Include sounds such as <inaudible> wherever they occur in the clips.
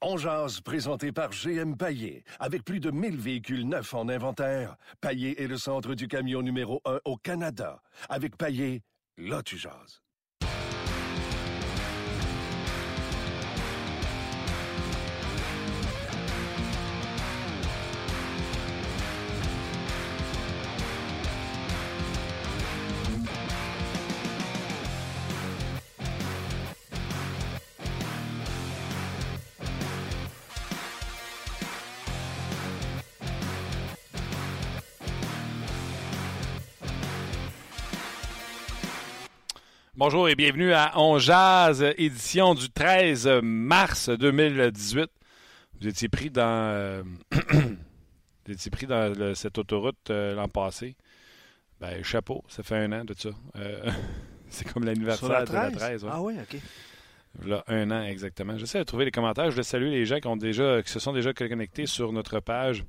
On jase, présenté par GM Paillé. Avec plus de 1000 véhicules neufs en inventaire, Paillé est le centre du camion numéro 1 au Canada. Avec Paillé, là tu. Bonjour et bienvenue à On Jazz, édition du 13 mars 2018. Vous étiez pris dans, euh, <clears throat> vous étiez pris dans le- cette autoroute euh, l'an passé. Ben, chapeau, ça fait un an de ça. Euh, <laughs> c'est comme l'anniversaire la de la 13? 13. ouais. Ah oui, OK. Là, un an exactement. J'essaie de trouver les commentaires. Je vais saluer les gens qui, ont déjà, qui se sont déjà connectés sur notre page.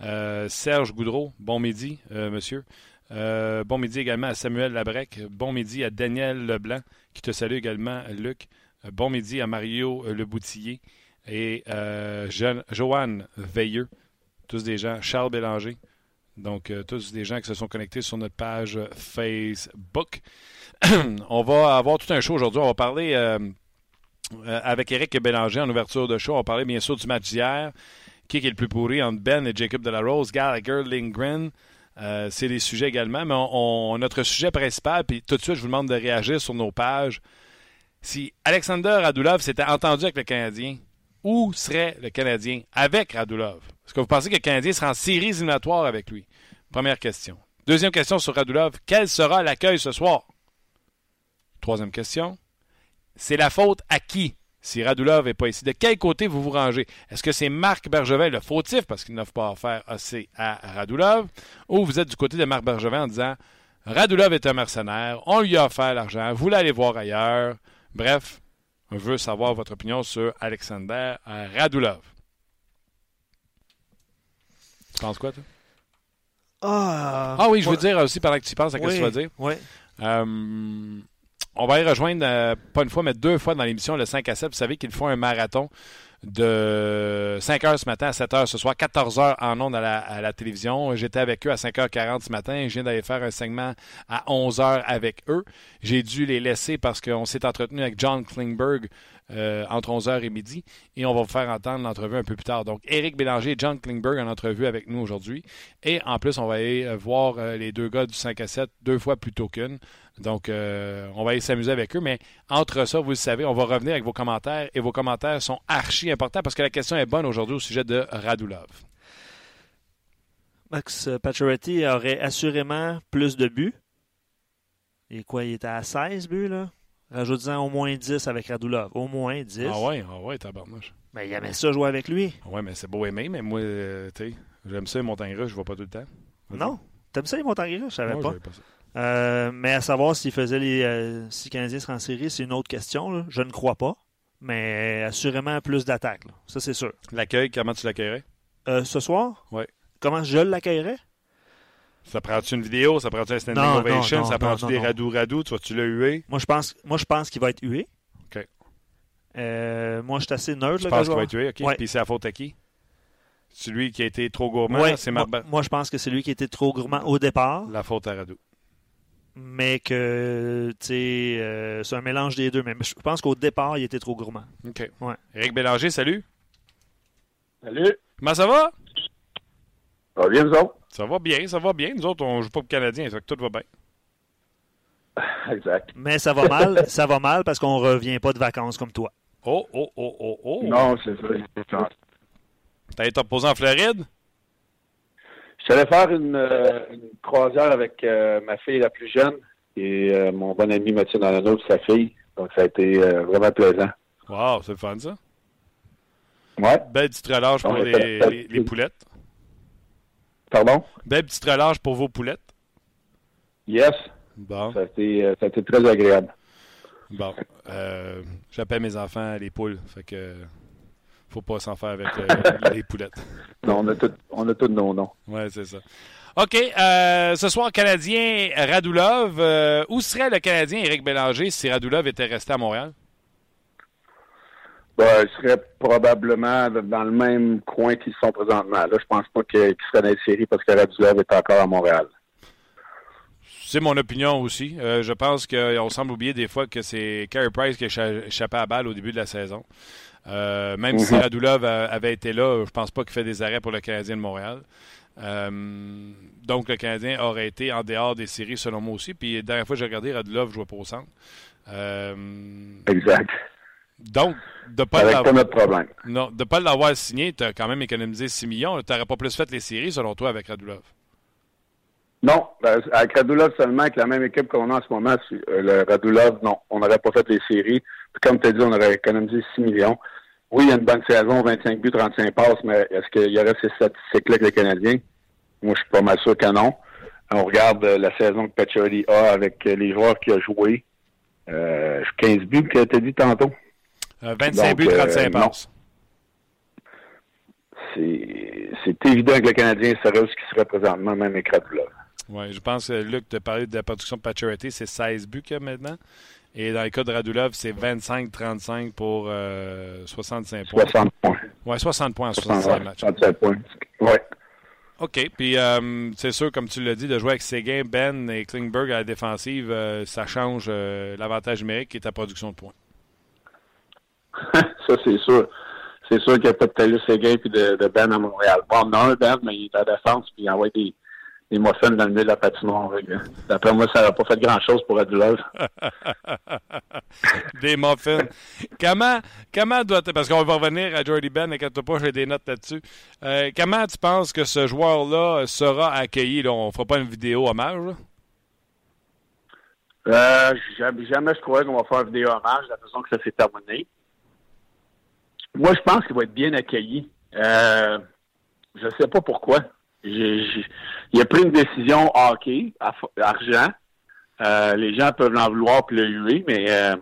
Euh, Serge Goudreau, bon midi, monsieur. Euh, bon midi également à Samuel Labrec. Bon midi à Daniel Leblanc, qui te salue également, Luc. Euh, bon midi à Mario euh, Leboutillier et euh, Jeanne- Joanne Veilleux. Tous des gens. Charles Bélanger. Donc, tous des gens qui se sont connectés sur notre page Facebook. <clears throat> On va avoir tout un show aujourd'hui. On va parler avec Eric Bélanger en ouverture de show. On va parler bien sûr du match d'hier. Qui est le plus pourri entre Ben et Jacob Delarose, Gallagher, Lindgren. Euh, c'est des sujets également, mais notre sujet principal, puis tout de suite, je vous demande de réagir sur nos pages. Si Alexander Radulov s'était entendu avec le Canadien, où serait le Canadien avec Radulov? Est-ce que vous pensez que le Canadien sera en séries éliminatoires avec lui? Première question. Deuxième question sur Radulov. Quel sera l'accueil ce soir? Troisième question. C'est la faute à qui? Si Radulov n'est pas ici? De quel côté vous vous rangez? Est-ce que c'est Marc Bergevin le fautif parce qu'il n'offre pas faire assez à Radulov? Ou vous êtes du côté de Marc Bergevin en disant Radulov est un mercenaire, on lui a offert l'argent, vous l'allez voir ailleurs. Bref, on veut savoir votre opinion sur Alexander Radulov. Tu penses quoi, toi? Ah, Ah oui, je veux ouais. dire aussi, pendant que tu penses à ce que oui, tu vas dire. Oui. Euh, on va y rejoindre, euh, pas une fois, mais deux fois dans l'émission, le 5 à 7. Vous savez qu'ils font un marathon de 5 heures ce matin à 7 heures ce soir, 14 heures en ondes à la, à la télévision. J'étais avec eux à 5h40 ce matin. Je viens d'aller faire un segment à 11 heures avec eux. J'ai dû les laisser parce qu'on s'est entretenu avec John Klingberg euh, entre 11h et midi. Et on va vous faire entendre l'entrevue un peu plus tard. Donc, Éric Bélanger et John Klingberg en entrevue avec nous aujourd'hui. Et en plus, on va aller euh, voir euh, les deux gars du 5 à 7 deux fois plutôt qu'une. Donc, on va aller s'amuser avec eux. Mais entre ça, vous le savez, on va revenir avec vos commentaires. Et vos commentaires sont archi importants parce que la question est bonne aujourd'hui au sujet de Radulov. Max Pacioretty aurait assurément plus de buts. Et quoi, il était à 16 buts, là? Rajoute-en au moins 10 avec Radulov. Au moins 10. Ah ouais, ah ouais, tabarnouche. Ben, il aimait ça jouer avec lui. Ah ouais, mais c'est beau aimer, mais moi, euh, tu sais, j'aime ça, les montagnes russes, je vois pas tout le temps. Non? T'aimes ça, les montagnes russes? Je savais pas. j'avais pas ça. Euh, mais à savoir s'il faisait les. euh, si le Canadien serait en série, c'est une autre question. là. Je ne crois pas. Mais assurément plus d'attaques. Ça, c'est sûr. L'accueil, comment tu l'accueillerais? Euh, ce soir? Ouais. Comment je l'accueillerais? Ça prend-tu une vidéo? Ça prend-tu un standing Non, ovation? non, non, ça prend-tu des radou-radou? Tu vas-tu le huer? Moi, je pense, moi, je pense qu'il va être hué. OK. Euh, moi, je suis assez neutre. Tu là, penses quand qu'il va je être hué? OK. Ouais. Puis c'est la faute à qui? C'est lui qui a été trop gourmand? Ouais, c'est moi, Marc Ber- moi, je pense que c'est lui qui était trop gourmand au départ, La faute à Radou. mais que tu sais, euh, c'est un mélange des deux. Mais je pense qu'au départ, il était trop gourmand. OK. Ouais. Éric Bélanger, salut. Salut, Comment ça va? ça va bien, vous autres? Ça va bien, ça va bien. Nous autres, on joue pas pour Canadien, ça fait que tout va bien. <laughs> Exact. Mais ça va mal, ça va mal parce qu'on revient pas de vacances comme toi. Oh, oh, oh, oh, oh. Non, c'est ça. T'as été reposé en Floride? Allé faire une, euh, une croisière avec euh, ma fille la plus jeune et euh, mon bon ami Mathieu Dalano et sa fille. Donc, ça a été euh, vraiment plaisant. Wow, c'est fun, ça. Ouais. Belle petite relâche pour les poulettes. Pardon? Belle petite relâche pour vos poulettes. Yes. Bon, Ça a été, euh, ça a été très agréable. bon. Euh, J'appelle mes enfants les poules, fait que faut pas s'en faire avec euh, <laughs> les poulettes. Non, on a tout, on a tous nos noms. Ouais, c'est ça. OK, euh, ce soir, Canadien Radulov. Où serait le Canadien Éric Bélanger si Radulov était resté à Montréal? Ben, ils seraient probablement dans le même coin qu'ils sont présentement. Là, je pense pas qu'ils seraient dans les séries parce que Radulov est encore à Montréal. C'est mon opinion aussi. Euh, je pense qu'on semble oublier des fois que c'est Carey Price qui a échappé à la balle au début de la saison. Euh, même si mhm. Radulov avait été là, je pense pas qu'il fait des arrêts pour le Canadien de Montréal. Euh, donc, le Canadien aurait été en dehors des séries, selon moi aussi. Puis, la dernière fois que j'ai regardé, Radulov jouait pas au centre. exact. Donc, de pas notre problème. Non, de pas l'avoir signé, tu as quand même économisé 6 millions. Tu n'aurais pas plus fait les séries, selon toi, avec Radulov? Non, ben, avec Radulov seulement, avec la même équipe qu'on a en ce moment, euh, le Radulov, non, on n'aurait pas fait les séries. comme tu as dit, on aurait économisé 6 millions. Oui, il y a une bonne saison, 25 buts, 35 passes, mais est-ce qu'il y aurait ces statistiques-là avec les Canadiens? Moi, je suis pas mal sûr que non. On regarde euh, la saison que Pacioretty a avec euh, les joueurs qu'il a joués. Euh, 15 buts que tu as dit tantôt. 25 buts, 35 passes. C'est évident que le Canadien serait ce qui serait présentement, même avec Radulov. Oui, je pense que Luc, tu parlé de la production de Pacioretty, c'est 16 buts qu'il y a maintenant. Et dans le cas de Radulov, c'est 25-35 pour 65 euh, points. 60 points. Oui, 60 points en 65 matchs. 67 points. Oui. OK. Puis, euh, c'est sûr, comme tu l'as dit, de jouer avec Seguin, Ben et Klingberg à la défensive, euh, ça change l'avantage numérique qui est ta production de points. <laughs> ça, c'est sûr. C'est sûr qu'il n'y a pas de Taylor Seguin et de, de, Ben à Montréal. Bon, on a un Ben, mais il est à la défense puis il envoie des des muffins dans le milieu de la patinoire. D'après moi, ça n'a pas fait grand-chose pour Adulov. <laughs> des muffins. comment, comment doit Parce qu'on va revenir à Jordy Ben, et pas, j'ai des notes là-dessus. Euh, comment tu penses que ce joueur-là sera accueilli? Là? On ne fera pas une vidéo hommage? Euh, jamais je croyais qu'on va faire une vidéo hommage, la façon que ça s'est terminé. Moi, je pense qu'il va être bien accueilli. Euh, je ne sais pas pourquoi il a pris une décision hockey, argent. Euh, les gens peuvent l'en vouloir puis le huer, mais euh,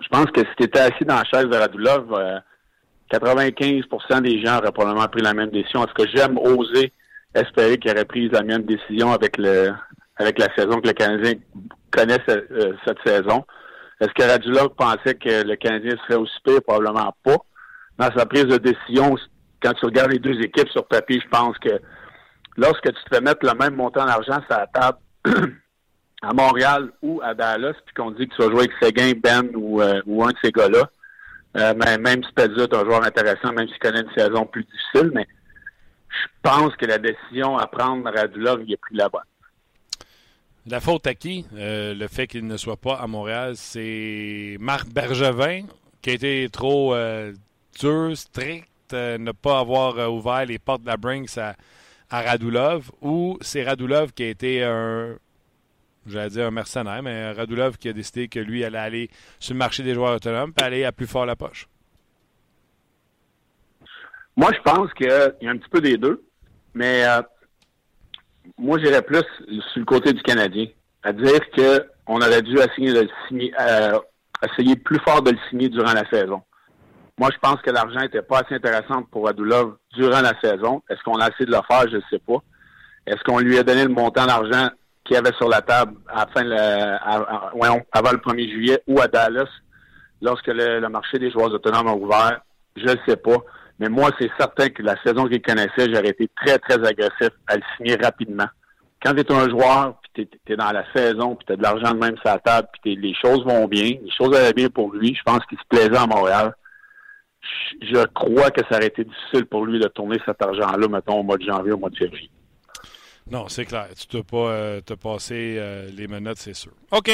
je pense que si tu étais assis dans la chaise de Radulov, 95% euh, des gens auraient probablement pris la même décision. Est-ce que j'aime oser espérer qu'il aurait pris la même décision avec le avec la saison que le Canadien connaît cette saison? Est-ce que Radulov pensait que le Canadien serait aussi pire? Probablement pas. Dans sa prise de décision, quand tu regardes les deux équipes sur papier, je pense que lorsque tu te fais mettre le même montant d'argent sur la table <clears throat> à Montréal ou à Dallas, puis qu'on dit que tu vas jouer avec Seguin, Ben ou, euh, ou un de ces gars-là, euh, même si Pedro est un joueur intéressant, même s'il connaît une saison plus difficile, mais je pense que la décision à prendre Radulov, il a pris la bonne. La faute à qui? Euh, le fait qu'il ne soit pas à Montréal, c'est Marc Bergevin, qui a été trop strict, ne pas avoir ouvert les portes de la Brinks à, à Radulov ou c'est Radulov qui a été un, j'allais dire un mercenaire, mais Radulov qui a décidé que lui allait aller sur le marché des joueurs autonomes et aller à plus fort la poche? Moi, je pense qu'il y a un petit peu des deux, mais euh, moi, j'irais plus sur le côté du Canadien, à dire qu'on aurait dû le signer, euh, essayer plus fort de le signer durant la saison. Moi, je pense que l'argent n'était pas assez intéressant pour Adulov durant la saison. Est-ce qu'on a essayé de le faire? Je ne sais pas. Est-ce qu'on lui a donné le montant d'argent qu'il avait sur la table à fin avant le 1er juillet ou à Dallas lorsque le, marché des joueurs autonomes a ouvert? Je ne sais pas. Mais moi, c'est certain que la saison qu'il connaissait, j'aurais été très, très agressif à le signer rapidement. Quand tu es un joueur, puis tu es, dans la saison, puis tu as de l'argent de même sur la table, puis les choses vont bien, les choses allaient bien pour lui, je pense qu'il se plaisait à Montréal je crois que ça aurait été difficile pour lui de tourner cet argent-là, mettons, au mois de janvier, au mois de février. Non, c'est clair. Tu ne pas euh, te passer euh, les menottes, c'est sûr. OK.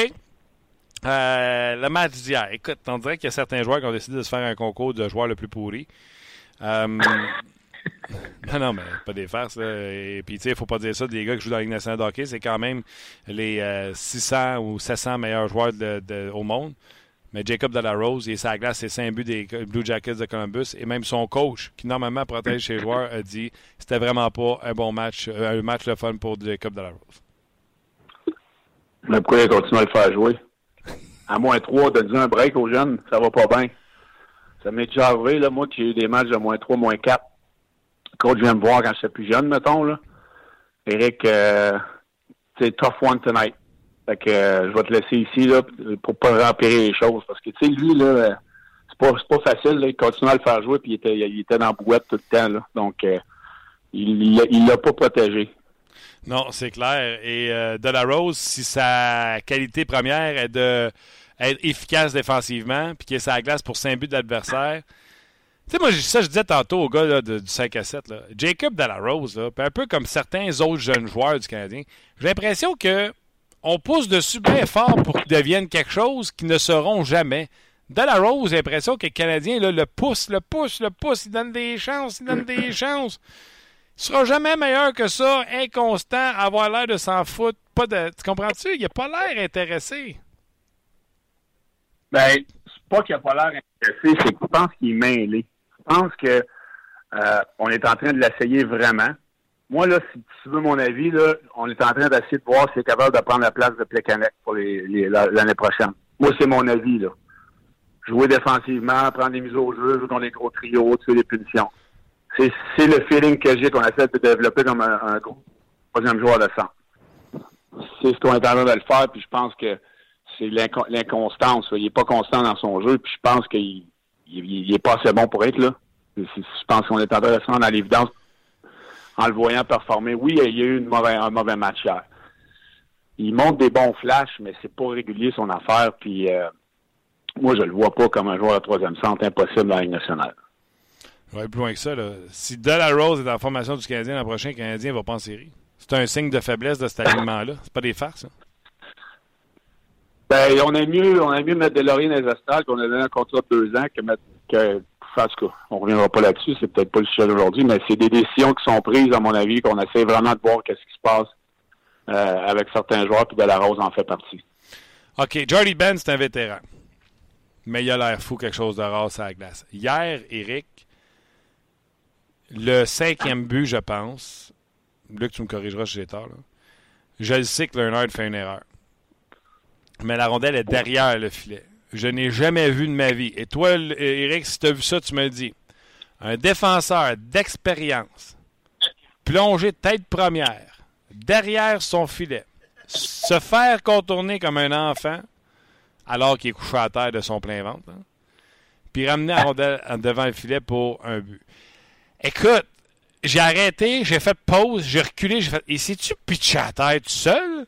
Euh, le match d'hier. Écoute, on dirait qu'il y a certains joueurs qui ont décidé de se faire un concours de joueur le plus pourri. <laughs> non, non, mais pas des farces. Et puis, tu sais, il faut pas dire ça des gars qui jouent dans la Ligue. C'est quand même les 600 ou 700 meilleurs joueurs au monde. Mais Jacob Delarose, il sa glace, c'est 5 buts des Blue Jackets de Columbus. Et même son coach, qui normalement protège ses joueurs, a dit c'était vraiment pas un bon match, euh, un match de fun pour Jacob Delarose. Mais pourquoi il continue à le faire jouer? À moins 3, de dire un break aux jeunes, ça va pas bien. Ça m'est déjà arrivé, là, moi, qui ai eu des matchs de moins 3, moins 4. Le coach vient me voir quand j'étais plus jeune, mettons, là. Eric, euh, tough one tonight. Fait que euh, je vais te laisser ici là, pour pas rempirer les choses. Parce que tu sais, lui, là, c'est pas, pas facile. Là. Il continue à le faire jouer, puis il était, il était dans la boîte tout le temps. Donc, euh, il l'a pas protégé. Non, c'est clair. Et euh, De si sa qualité première est de être efficace défensivement, puis qu'il est sa glace pour 5 buts d'adversaire. Tu sais, moi, ça, je disais tantôt au gars là, de, du 5 à 7, là, Jacob Delarose, un peu comme certains autres jeunes joueurs du Canadien, j'ai l'impression que on pousse dessus bien fort pour qu'ils deviennent quelque chose qu'ils ne seront jamais. Delarose, j'ai l'impression que le Canadien là, le pousse, le pousse, le pousse, il donne des chances, il donne des chances. Il sera jamais meilleur que ça, inconstant, avoir l'air de s'en foutre. Pas de, tu comprends-tu? Il n'a pas l'air intéressé. Ben, c'est pas qu'il n'a pas l'air intéressé, c'est que je pense qu'il est mêlé. Je pense que euh, est en train de l'essayer vraiment. Moi, là, si tu veux mon avis, là, on est en train d'essayer de voir s'il est capable de prendre la place de Plekanec pour l'année prochaine. Moi, c'est mon avis, là. Jouer défensivement, prendre des mises au jeu, jouer dans les gros trios, tuer les punitions. C'est, le feeling que j'ai qu'on essaie de développer comme un, gros troisième joueur de sang. C'est ce qu'on est en train de le faire, puis je pense que c'est l'inconstance. Il n'est pas constant dans son jeu, puis je pense qu'il il, est pas assez bon pour être là. Je pense qu'on est en train de se rendre à l'évidence en le voyant performer. Oui, il y a eu une mauvaise, un mauvais match hier. Il montre des bons flashs, mais c'est pas régulier son affaire. Puis euh, moi, je le vois pas comme un joueur de troisième centre impossible dans la Ligue nationale. Oui, plus loin que ça. Là. Si Rose est dans la formation du Canadien l'an prochain, le Canadien va pas en série. C'est un signe de faiblesse de cet alignement-là. C'est pas des farces. Ben, on a mieux, on mieux mettre Delorier dans les astrales qu'on a donné un contrat de deux ans que mettre que en tout cas, on reviendra pas là-dessus, c'est peut-être pas le sujet d'aujourd'hui, mais c'est des décisions qui sont prises, à mon avis, qu'on essaie vraiment de voir qu'est-ce qui se passe euh, avec certains joueurs, puis de la Rose en fait partie. OK, Jordy Ben, c'est un vétéran. Mais il a l'air fou quelque chose de rare à la glace. Hier, Eric, le cinquième but, je pense, Luc, tu me corrigeras si j'ai tort, je le sais que Leonard fait une erreur. Mais la rondelle est derrière le filet je n'ai jamais vu de ma vie. Et toi, Eric, si tu as vu ça, tu me le dis. Un défenseur d'expérience, plongé tête première, derrière son filet, se faire contourner comme un enfant, alors qu'il est couché à terre de son plein ventre, hein, puis ramener la rondelle devant le filet pour un but. Écoute, j'ai arrêté, j'ai fait pause, j'ai reculé, j'ai fait. Et si tu pitché à terre tout seul?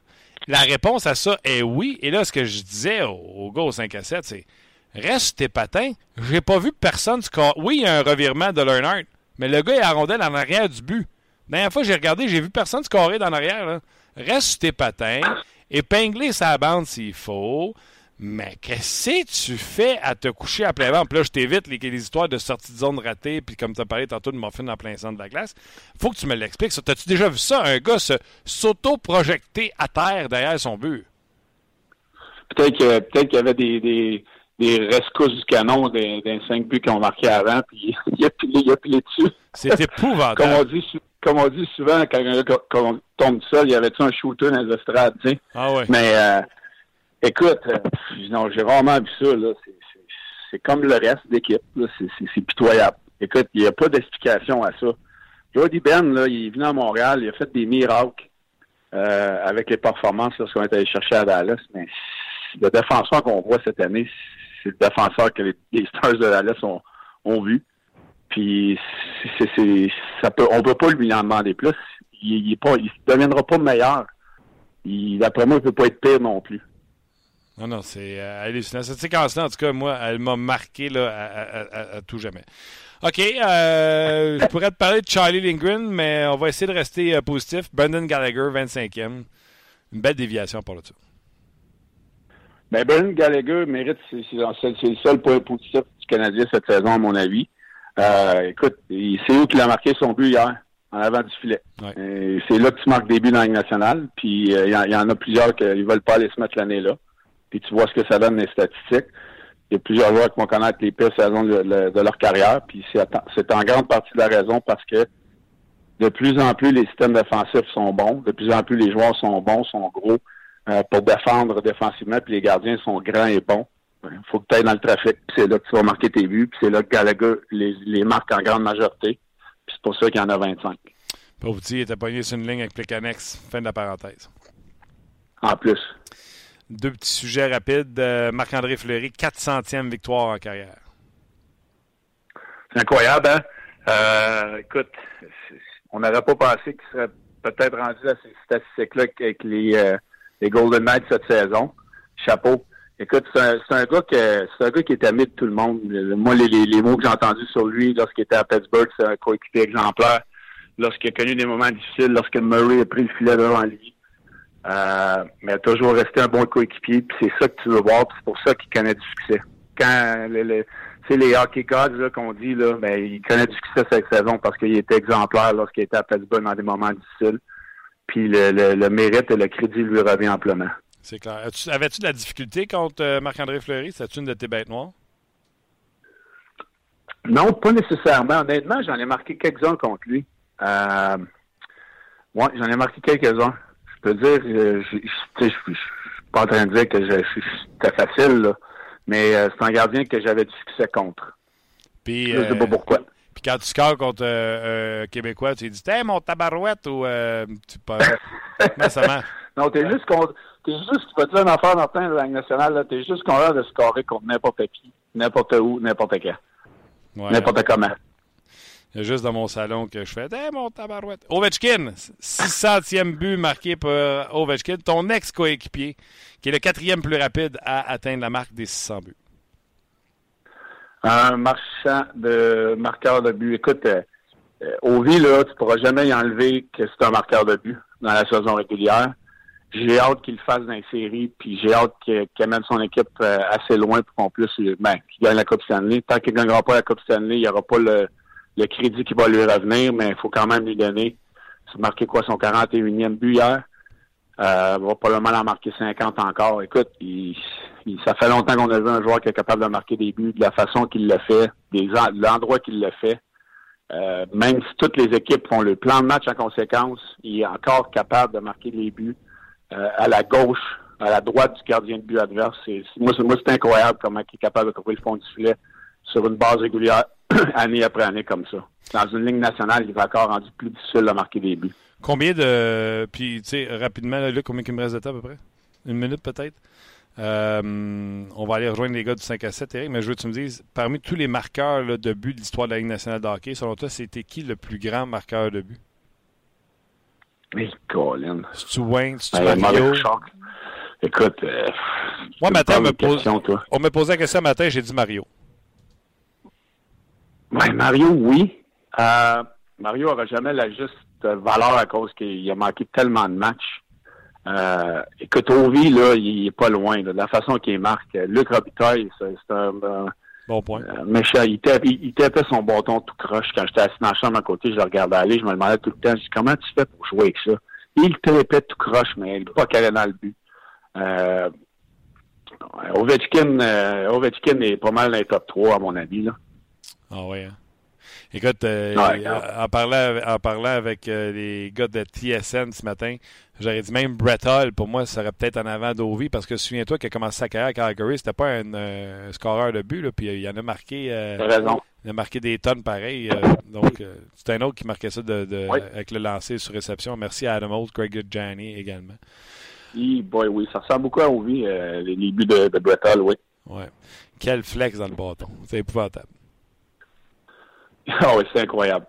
La réponse à ça est oui. Et là, ce que je disais au, gars au 5 à 7, c'est reste tes patins. J'ai pas vu personne. Oui, il y a un revirement de Leonard, mais le gars est à rondelle en du but. La dernière fois j'ai regardé, j'ai vu personne scorer dans l'arrière. Reste tes patins, épingler sa bande s'il faut. Mais qu'est-ce que tu fais à te coucher à plein vent? Puis là, je t'évite les, les, histoires de sortie de zone ratée, puis comme tu as parlé tantôt de morphine en plein centre de la glace. faut que tu me l'expliques. T'as-tu déjà vu ça, un gars s'auto-projecter à terre derrière son but? Peut-être qu'il y avait des, des, des rescousses du canon des, des cinq buts qu'on marqué avant, puis il a pilé, il a pilé dessus. C'est épouvantable. <laughs> comme, on dit, comme on dit souvent, quand, on tombe seul, il y avait-tu un shooter dans les estrades, tu sais? Ah ouais. Mais... Euh, Écoute, euh, non, j'ai vraiment vu ça. Là. C'est, comme le reste d'équipe. C'est, pitoyable. Écoute, il n'y a pas d'explication à ça. Jody Ben, là, il est venu à Montréal, il a fait des miracles euh, avec les performances lorsqu'on est allé chercher à Dallas. Mais le défenseur qu'on voit cette année, c'est le défenseur que les, Stars de Dallas ont, ont vu. Puis c'est, ça peut, on peut pas lui en demander plus. Il, ne il deviendra pas meilleur. Il, d'après moi, il peut pas être pire non plus. Non, non, c'est euh, hallucinant. Cette séquence-là, en tout cas, moi, elle m'a marqué là, à, tout jamais. OK, euh, je pourrais te parler de Charlie Lindgren, mais on va essayer de rester euh, positif. Brendan Gallagher, 25e. Une belle déviation pour là-dessus. Ben, Brendan Gallagher mérite, c'est le seul point positif du Canadien cette saison, à mon avis. Euh, écoute, c'est où qu'il a marqué son but hier, en avant du filet. C'est là que tu marques des buts dans la Ligue nationale. Puis il y, y, en a plusieurs qui ne veulent pas aller se mettre l'année là puis tu vois ce que ça donne les statistiques. Il y a plusieurs joueurs qui vont connaître les pires saisons de, leur carrière, puis c'est en grande partie de la raison parce que de plus en plus les systèmes défensifs sont bons, de plus en plus les joueurs sont bons, sont gros euh, pour défendre défensivement, puis les gardiens sont grands et bons. Il faut que tu ailles dans le trafic, puis c'est là que tu vas marquer tes buts, puis c'est là que Gallagher les, les marque en grande majorité, puis c'est pour ça qu'il y en a 25. Pauvre il était pogné sur une ligne avec Plicanex. Fin de la parenthèse. En plus. Deux petits sujets rapides. Euh, Marc-André Fleury, 400e victoire en carrière. Incroyable, hein? Euh, écoute, on n'aurait pas pensé qu'il serait peut-être rendu à ces statistiques-là avec les, euh, Golden Knights cette saison. Chapeau. Écoute, c'est un, gars c'est un gars qui est ami de tout le monde. Moi, les, les, les mots que j'ai entendus sur lui lorsqu'il était à Pittsburgh, c'est un coéquipier exemplaire. Lorsqu'il a connu des moments difficiles, lorsque Murray a pris le filet devant lui. Euh, mais a toujours resté un bon coéquipier, puis c'est ça que tu veux voir, c'est pour ça qu'il connaît du succès. Quand le, le c'est les hockey gods qu'on dit, là, ben, il connaît du succès cette saison parce qu'il était exemplaire lorsqu'il était à Pittsburgh dans des moments difficiles. Puis le, le, le mérite et le crédit lui revient amplement. C'est clair. Avais-tu de la difficulté contre euh, Marc-André Fleury? C'était une de tes bêtes noires? Non, pas nécessairement. Honnêtement, j'en ai marqué quelques-uns contre lui. Euh, ouais, j'en ai marqué quelques-uns. Je peux dire, euh, je ne suis pas en train de dire que c'était facile, là. mais euh, c'est un gardien que j'avais du succès contre. Puis, je ne sais pas pourquoi. Puis quand tu scores contre euh, Québécois, tu dis T'es mon tabarouette ou tu pas. <laughs> Non, t'es juste contre. T'es juste, tu peux te dire une affaire dans de la Ligue nationale, t'es juste content de scorer contre n'importe qui, n'importe où, n'importe quand. Ouais, n'importe comment. Il y a juste dans mon salon que je fais hey, mon tabarouette. Ovechkin, 600e but marqué par Ovechkin, ton ex-coéquipier, qui est le quatrième plus rapide à atteindre la marque des 600 buts. Un marchand de marqueur de but. Écoute, euh, Ovi, là, tu pourras jamais y enlever que c'est un marqueur de but dans la saison régulière. J'ai hâte qu'il le fasse dans les séries, puis j'ai hâte qu'il amène son équipe euh, assez loin pour qu'on puisse, ben, qu'il gagne la Coupe Stanley. Tant qu'il ne gagnera pas la Coupe Stanley, il n'y aura pas le, le crédit qui va lui revenir, mais il faut quand même lui donner. C'est marqué quoi, son 41e but hier? Euh, va probablement en marquer 50 encore. Écoute, il, ça fait longtemps qu'on a vu un joueur qui est capable de marquer des buts de la façon qu'il le fait, des l'endroit qu'il le fait. Euh, même si toutes les équipes font le plan de match en conséquence, il est encore capable de marquer des buts euh, à la gauche, à la droite du gardien de but adverse. Moi, c'est, moi, c'est incroyable comment il est capable de trouver le fond du filet sur une base régulière, <coughs> année après année comme ça. Dans une ligne nationale, il va encore rendu plus difficile de marquer des buts. Combien de. Puis, tu sais, rapidement, là, combien il me reste de temps à peu près? Une minute peut-être? Euh, on va aller rejoindre les gars du 5 à 7, Eric, mais je veux que tu me dises, parmi tous les marqueurs là, de but de l'histoire de la Ligue nationale de hockey, selon toi, c'était qui le plus grand marqueur de but? Mais Colin. C'est-tu Wayne? C'est-tu ben, Mario? Écoute, euh, moi, matin, on me, pose, on me posait la question matin, j'ai dit Mario. Ouais, Mario, oui. Euh, Mario n'aura jamais la juste valeur à cause qu'il a manqué tellement de matchs. Euh, écoute, Ovi, là, il est pas loin. de la façon qu'il marque, Luc Robitaille, c'est un, bon point. méchant. Il, tapait, il, tapait son bâton tout croche. Quand j'étais assis dans la chambre à côté, je le regardais aller, je me demandais tout le temps, je dis, comment tu fais pour jouer avec ça? Il tapait tout croche, mais il ne pas qu'elle dans le but. Euh, Ovechkin, euh, Ovechkin est pas mal dans les top 3, à mon avis. Là. Ah oui, hein? Écoute, euh, en, parlant, en parlant avec euh, les gars de TSN ce matin, j'aurais dit même Brett Hall, pour moi, serait peut-être en avant d'Ovi, parce que souviens-toi qu'il a commencé sa carrière à Calgary, c'était pas un euh, scoreur de but, là, puis il en a marqué. raison. Il a marqué des tonnes pareilles. donc, c'est un autre qui marquait ça de, de avec le lancer sur réception. Merci à Adam Holt, Greg Gianni également. Oui, boy, oui, ça ressemble beaucoup à Ovi, les, buts de, de Brett Hall, oui. Ouais. Quel flex dans le bâton. C'est épouvantable. <laughs> Ah oui, c'est incroyable.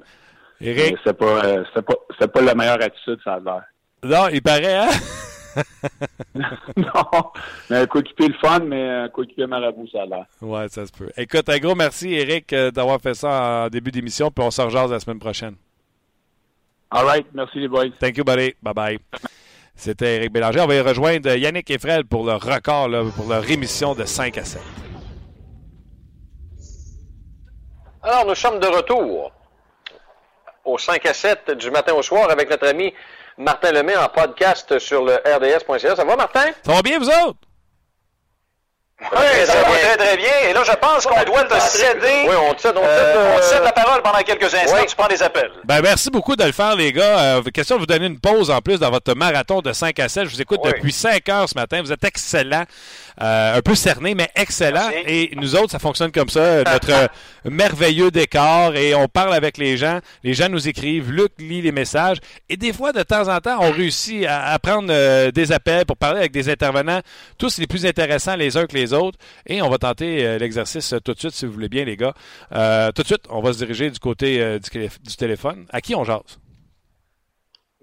Eric? C'est pas, euh, pas, pas la meilleure attitude, ça a l'air. Non, il paraît, hein? <laughs> <laughs> non, mais un coéquipier le fun, mais un coéquipier marabout, ça a l'air. Ouais, ça se peut. Écoute, un gros merci, Eric, euh, d'avoir fait ça en début d'émission, puis on se rejase la semaine prochaine. All right, merci les boys. Thank you, buddy. Bye-bye. C'était Eric Bélanger. On va y rejoindre Yannick Efrel pour le record, là, pour leur émission de 5 à 7. Alors, nous sommes de retour au 5 à 7 du matin au soir avec notre ami Martin Lemay en podcast sur le rds.ca. Ça va, Martin? Ça va bien, vous autres? Oui, ça va très, très bien. Et là, je pense qu'on doit te céder. Oui, on te cède, on euh, cède, la parole pendant quelques instants. Tu prends des appels. Ben, merci beaucoup de le faire, les gars. Euh, question de vous donner une pause en plus dans votre marathon de 5 à 7. Je vous écoute depuis 5 heures ce matin. Vous êtes excellent. Euh, un peu cerné, mais excellent. Et nous autres, ça fonctionne comme ça. Notre merveilleux décor. Et on parle avec les gens. Les gens nous écrivent. Luc lit les messages. Et des fois, de temps en temps, on réussit à, prendre des appels pour parler avec des intervenants, tous les plus intéressants les uns que les autres. Et on va tenter euh, l'exercice tout de suite, si vous voulez bien, les gars. Euh, tout de suite, on va se diriger du côté euh, du, du téléphone. À qui on jase?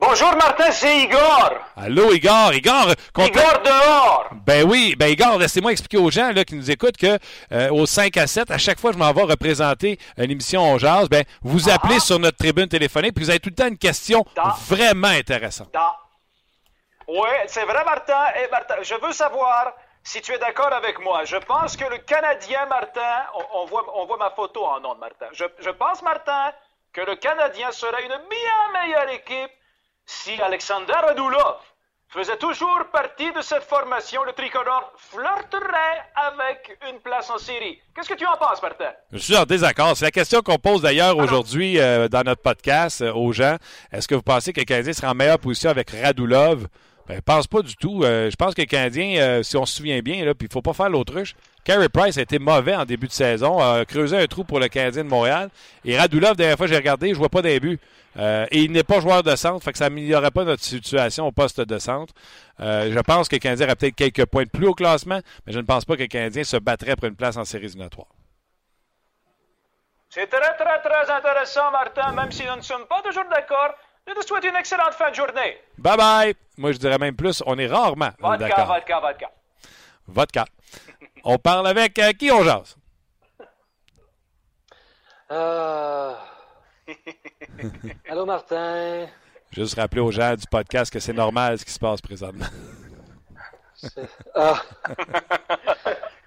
Bonjour Martin, c'est Igor. Allô Igor, Igor. content- Igor dehors. Ben oui, ben Igor, laissez-moi expliquer aux gens là, qui nous écoutent que euh, au 5 à 7, à chaque fois que je m'en vais représenter une émission On Jazz, ben vous appelez sur notre tribune téléphonique puis vous avez tout le temps une question Ah. vraiment intéressante. Oui, c'est vrai, Martin. Et Martin, je veux savoir si tu es d'accord avec moi. Je pense que le Canadien, Martin, on, on voit, on voit ma photo en nom, Martin. Je, je pense, Martin, que le Canadien serait une bien meilleure équipe si Alexander Radulov faisait toujours partie de cette formation. Le tricolore flirterait avec une place en série. Qu'est-ce que tu en penses, Martin? Je suis en désaccord. C'est la question qu'on pose d'ailleurs aujourd'hui euh, dans notre podcast euh, aux gens. Est-ce que vous pensez que le Canadien sera en meilleure position avec Radulov? Ben, je pense pas du tout. Euh, je pense que le Canadien, si on se souvient bien, puis il faut pas faire l'autruche, Carey Price a été mauvais en début de saison, a creusé un trou pour le Canadien de Montréal. Et Radulov, dernière fois que j'ai regardé, je vois pas d'un but. Euh, et il n'est pas joueur de centre, fait que ça n'améliorerait pas notre situation au poste de centre. Euh, je pense que le Canadien aurait peut-être quelques points de plus au classement, mais je ne pense pas que le Canadien se battrait pour une place en séries éliminatoires. C'est très, très, très intéressant, Martin, même si nous ne sommes pas toujours d'accord. Je te souhaite une excellente fin de journée. Bye bye! Moi, je dirais même plus, on est rarement Vodka, vodka, vodka. Vodka. On parle avec euh, qui on jase? Euh... <laughs> Allô, Martin. Juste rappeler aux gens du podcast que c'est normal ce qui se passe présentement. C'est- Ah. <laughs>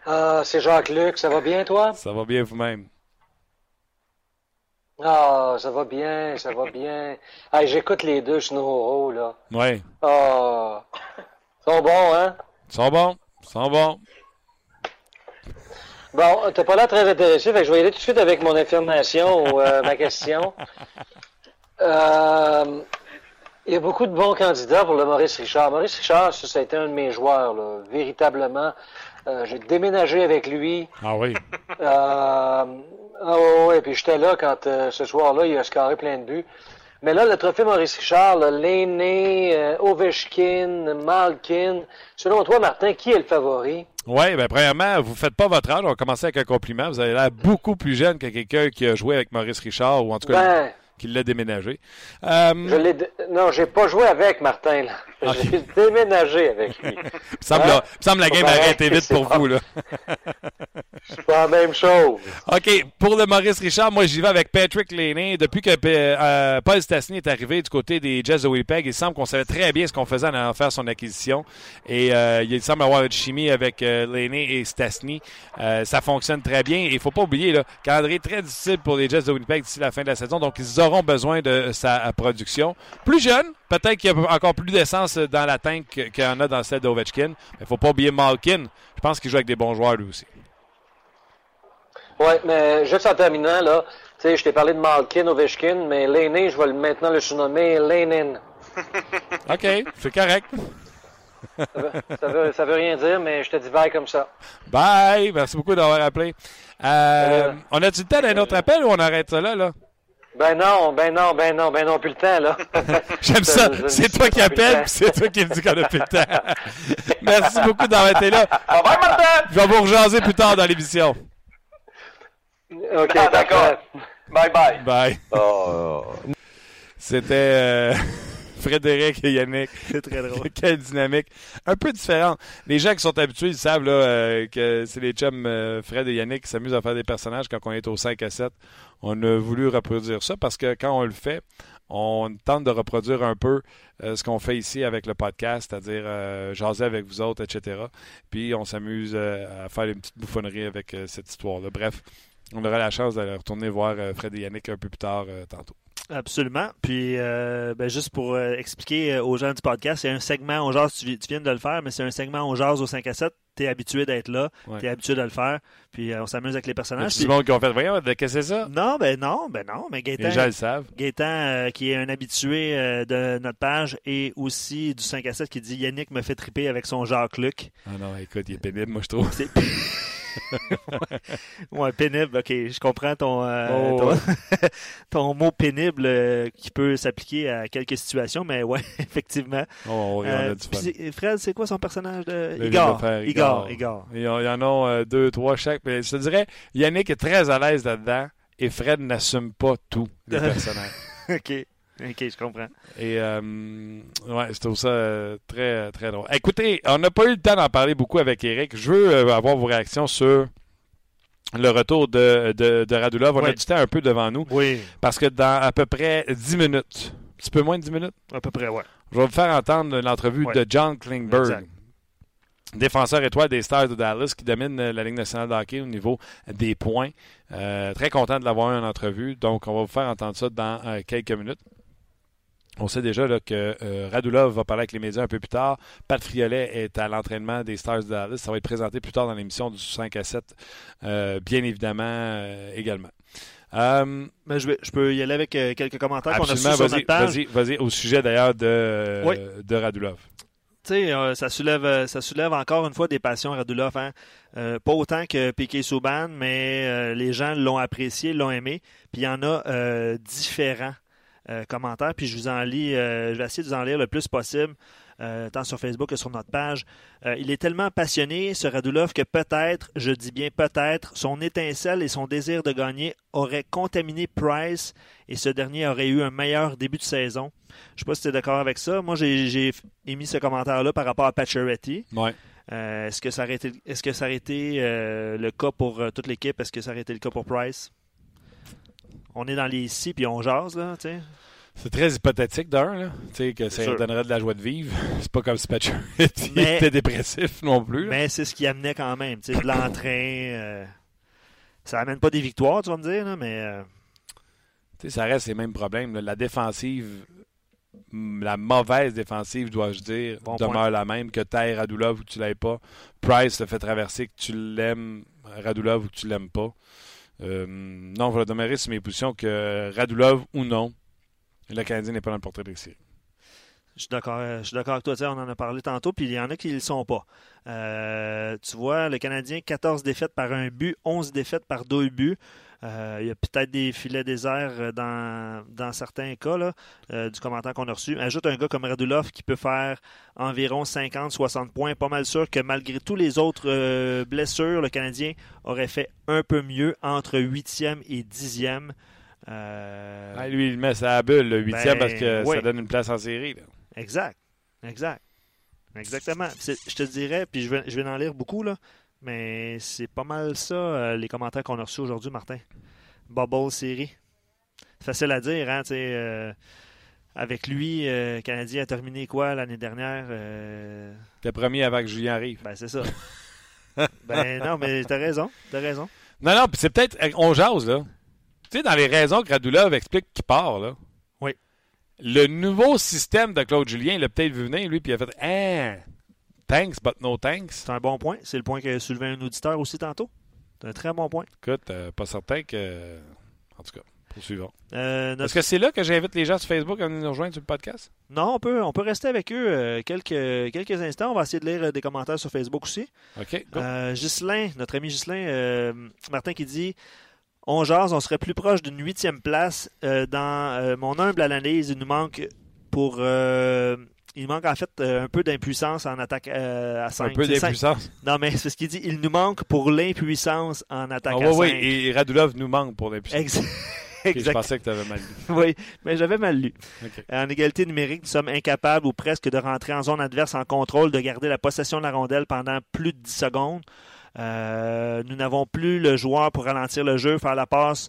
Ah, Jacques-Luc. Ça va bien, toi? Ça va bien vous-même? Ah, ça va bien, ça va bien. Hey, j'écoute les deux Snow là. Oui. Ah. Ils sont bons, hein? Ils sont bons. Ils sont bons. Bon, t'as pas l'air très intéressé, fait que je vais y aller tout de suite avec mon affirmation ou euh, ma question. <laughs> Euh, il y a beaucoup de bons candidats pour le Maurice Richard. Maurice Richard, ça, ça a été un de mes joueurs, là, véritablement. Euh, J'ai déménagé avec lui. Ah oui. Euh, ah ouais, ouais, puis j'étais là quand euh, ce soir-là, il a scoré plein de buts. Mais là, le trophée Maurice Richard, L'aîné, euh, Ovechkin, Malkin, selon toi, Martin, qui est le favori? Oui, bien, premièrement, vous faites pas votre âge. On va commencer avec un compliment. Vous avez l'air beaucoup plus jeune que quelqu'un qui a joué avec Maurice Richard ou en tout cas Ben, qui l'a déménagé. Euh, je l'ai... dé- Non, j'ai pas joué avec Martin, là. <laughs> Ok. J'ai déménagé avec lui. il me semble, Hein? semble la game a arrêté vite pour pas- vous. Là. <laughs> C'est pas la même chose. OK, pour le Maurice Richard, moi j'y vais avec Patrick Laney. Depuis que euh, Paul Stastny est arrivé du côté des Jets de Winnipeg, il semble qu'on savait très bien ce qu'on faisait en allant faire son acquisition. Et euh, il semble avoir une chimie avec euh, Laney et Stastny. Euh, ça fonctionne très bien. Et il faut pas oublier, là, calendrier très difficile pour les Jets de Winnipeg d'ici la fin de la saison. Donc ils auront besoin de sa euh, production. Plus jeune, peut-être qu'il y a encore plus d'essence dans la tank qu'il y en a dans celle d'Ovechkin. Mais il faut pas oublier Malkin. Je pense qu'il joue avec des bons joueurs lui aussi. Ouais, mais juste en terminant, là, tu sais, je t'ai parlé de Malkin, Ovechkin, mais l'aîné, je vais maintenant le surnommer Lenin. <laughs> OK, c'est correct. Ça veut, ça, veut, ça veut rien dire, mais je te dis bye comme ça. Bye! Merci beaucoup d'avoir appelé. Euh, Euh, on a-tu le temps d'un autre appel ou on arrête ça là? là? Ben non, ben non, ben non, ben non, plus le temps, là. <laughs> J'aime ça. C'est toi qui appelles, c'est toi qui me dis qu'on a plus le temps. <laughs> Merci beaucoup d'avoir été là. Bye bye, Martin! Je vais vous rejaser plus tard dans l'émission. OK, d'accord. Bye bye. Bye. Oh. C'était euh, Frédéric et Yannick. <laughs> C'est très drôle. <laughs> Quelle dynamique. Un peu différente. Les gens qui sont habitués, ils savent là, euh, que c'est les chums euh, Fred et Yannick qui s'amusent à faire des personnages quand on est au 5 à 7. On a voulu reproduire ça parce que quand on le fait, on tente de reproduire un peu euh, ce qu'on fait ici avec le podcast, c'est-à-dire euh, jaser avec vous autres, etc. Puis on s'amuse euh, à faire une petite bouffonnerie avec cette histoire-là. Bref, on aura la chance d'aller retourner voir Fred et Yannick un peu plus tard tantôt. Absolument. Puis, euh, ben, juste pour euh, expliquer euh, aux gens du podcast, c'est un segment On jase, tu, tu viens de le faire, mais c'est un segment On jase au 5 à 7. Tu es habitué d'être là, Ouais. tu es habitué de le faire, puis euh, on s'amuse avec les personnages. du Puis- monde qui ont fait Voyons, qu'est-ce que c'est ça? Non, ben non, ben non, mais Gaétan, Les gens le savent. Gaétan, qui est un habitué de notre page, et aussi du 5 à 7 qui dit Yannick me fait triper avec son Jacques-Luc. Ah non, écoute, il est pénible, moi, je trouve. C'est- <laughs> ouais, pénible, ok, je comprends ton, euh, Oh, ton, ouais. <laughs> ton mot pénible euh, qui peut s'appliquer à quelques situations, mais ouais, <laughs> effectivement. Oh, oui, on Euh, a du fun. Fred, c'est quoi son personnage de Le Igor? Igor, Igor. Il y en y en a deux, trois chaque. Mais je te dirais, Yannick est très à l'aise là-dedans et Fred n'assume pas tous les <laughs> personnages. ok, <laughs> ok, je comprends. Et euh, ouais, je trouve ça euh, très, très drôle. Écoutez, on n'a pas eu le temps d'en parler beaucoup avec Eric. Je veux euh, avoir vos réactions sur le retour de, de, de Radulov. On a Ouais. du temps un peu devant nous Oui, parce que dans à peu près 10 minutes, un petit peu moins de 10 minutes, à peu près, ouais. je vais vous faire entendre l'entrevue Ouais. de John Klingberg, Exact. défenseur étoile des Stars de Dallas, qui domine euh, la Ligue nationale de hockey au niveau des points. Euh, très content de l'avoir eu en entrevue. Donc, on va vous faire entendre ça dans euh, quelques minutes. On sait déjà là, que euh, Radulov va parler avec les médias un peu plus tard. Pat Friolet est à l'entraînement des Stars de Dallas. Ça va être présenté plus tard dans l'émission du 5 à 7, euh, bien évidemment, euh, également. Mais je, vais, je peux y aller avec quelques commentaires qu'on a reçus sur notre page. vas-y, vas-y, au sujet d'ailleurs de, Oui. de Radulov. Tu sais, euh, ça soulève, ça soulève encore une fois des passions Radulov. Hein? Euh, pas autant que Piquet Souban, mais euh, les gens l'ont apprécié, l'ont aimé. Puis il y en a différents commentaires. Puis je vous en lis, euh, je vais essayer de vous en lire le plus possible, euh, tant sur Facebook que sur notre page. Euh, il est tellement passionné, ce Radulov, que peut-être, je dis bien peut-être, son étincelle et son désir de gagner auraient contaminé Price et ce dernier aurait eu un meilleur début de saison. Je sais pas si tu es d'accord avec ça. Moi, j'ai émis ce commentaire-là par rapport à Pacioretty. Ouais. Euh, est-ce que ça aurait été, est-ce que ça aurait été euh, le cas pour euh, toute l'équipe? Est-ce que ça aurait été le cas pour Price? On est dans les si puis on jase, là, tu sais. C'est très hypothétique d'un, là. Tu sais, que ça sûr. donnerait de la joie de vivre. <laughs> C'est pas comme si Patcher était dépressif non plus. là. Mais c'est ce qui amenait quand même, tu sais, de l'entrain. euh, ça amène pas des victoires, tu vas me dire, là, mais euh, Tu sais, ça reste les mêmes problèmes. là. La défensive, la mauvaise défensive, dois-je dire, Bon demeure point. la même que Taille Radulov ou que tu l'aies pas. Price te fait traverser que tu l'aimes, Radulov ou que tu l'aimes pas. Euh, non, je vais demeurer sur mes positions que Radulov ou non, le Canadien n'est pas dans le portrait de série. Je suis d'accord, euh, je suis d'accord avec toi. On en a parlé tantôt, puis il y en a qui ne le sont pas. Euh, tu vois, le Canadien, 14 défaites par un but, 11 défaites par deux buts. Euh, il y a peut-être des filets déserts euh, dans, dans certains cas là, euh, du commentaire qu'on a reçu. Ajoute un gars comme Radulov qui peut faire environ 50-60 points. Pas mal sûr que malgré tous les autres euh, blessures, le Canadien aurait fait un peu mieux entre 8e et 10e. Euh, Ah, lui, il met sa bulle, le huitième, Ben, parce que oui. ça donne une place en série. là. Exact. Exact. Exactement. Je te dirais, puis je vais, je vais en lire beaucoup, là, mais c'est pas mal ça, euh, les commentaires qu'on a reçus aujourd'hui, Martin. Bubble série. C'est facile à dire, hein, tu sais. euh, avec lui, euh, le Canadien a terminé quoi l'année dernière? Euh, Le premier avant que Julien arrive. ben, c'est ça. <laughs> ben, non, mais t'as raison. T'as raison. Non, non, puis c'est peut-être. On jase, là. Tu sais, dans les raisons que Radulov explique qu'il part, là. Oui. Le nouveau système de Claude Julien, il a peut-être vu venir, lui, puis il a fait Ah, thanks, but no thanks. C'est un bon point. C'est le point que soulevé un auditeur aussi tantôt. C'est un très bon point. Écoute, euh, pas certain que. En tout cas, poursuivons. Euh, notre Est-ce que c'est là que j'invite les gens sur Facebook à venir nous rejoindre sur le podcast? Non, on peut, on peut rester avec eux euh, quelques, quelques instants. On va essayer de lire euh, des commentaires sur Facebook aussi. OK, Ghislain, notre ami euh, Martin qui dit On jase, on serait plus proche d'une huitième place. Dans mon humble analyse, il nous manque pour. Il manque en fait euh, un peu d'impuissance en attaque euh, à 5. Un peu d'impuissance. Non, mais c'est ce qu'il dit. Il nous manque pour l'impuissance en attaque Ah, à oui, 5. oui, et Radulov nous manque pour l'impuissance. Ex- <laughs> Ok, Je exact. pensais que tu avais mal dit. <laughs> Oui, mais j'avais mal lu. En égalité numérique, nous sommes incapables ou presque de rentrer en zone adverse en contrôle, de garder la possession de la rondelle pendant plus de 10 secondes. Euh, nous n'avons plus le joueur pour ralentir le jeu, faire la passe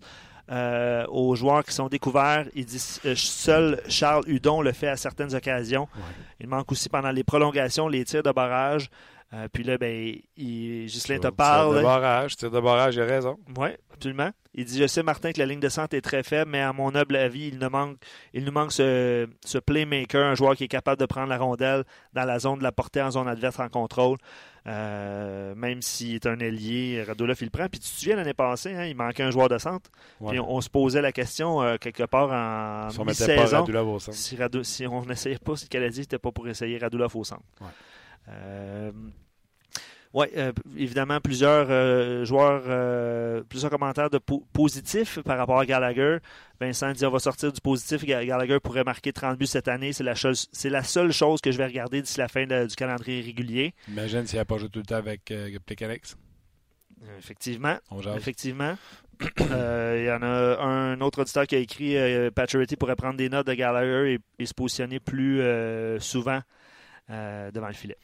euh, aux joueurs qui sont découverts. Il dit euh, seul Charles Hudon le fait à certaines occasions. Il manque aussi pendant les prolongations, les tirs de barrage. Euh, puis là, ben, il, Ghislain te parle. barrage, tir de barrage, il a raison. Oui, absolument. Il dit Je sais, Martin, que la ligne de centre est très faible, mais à mon humble avis, il, ne manque, il nous manque ce, ce playmaker, un joueur qui est capable de prendre la rondelle dans la zone, de la porter en zone adverse en contrôle. Euh, même s'il est un ailier, Radulov, il le prend. Puis tu te souviens l'année passée, hein, il manquait un joueur de centre. Ouais. Puis on, on se posait la question euh, quelque part en Si on mettait pas mi-saison. Radulov au centre. Si, si on n'essayait pas, si le Canadien n'était pas pour essayer Radulov au centre. Ouais. Euh, Oui, euh, évidemment, plusieurs euh, joueurs, euh, plusieurs commentaires de po- positifs par rapport à Gallagher. Vincent dit on va sortir du positif. Ga- Gallagher pourrait marquer 30 buts cette année. C'est la, la seule chose que je vais regarder d'ici la fin de- du calendrier régulier. Imagine s'il n'a pas joué tout le temps avec Plekanec. Effectivement. On. Effectivement. <coughs> Il y en a un autre auditeur qui a écrit Pacioretty pourrait prendre des notes de Gallagher et, et se positionner plus souvent euh, devant le filet.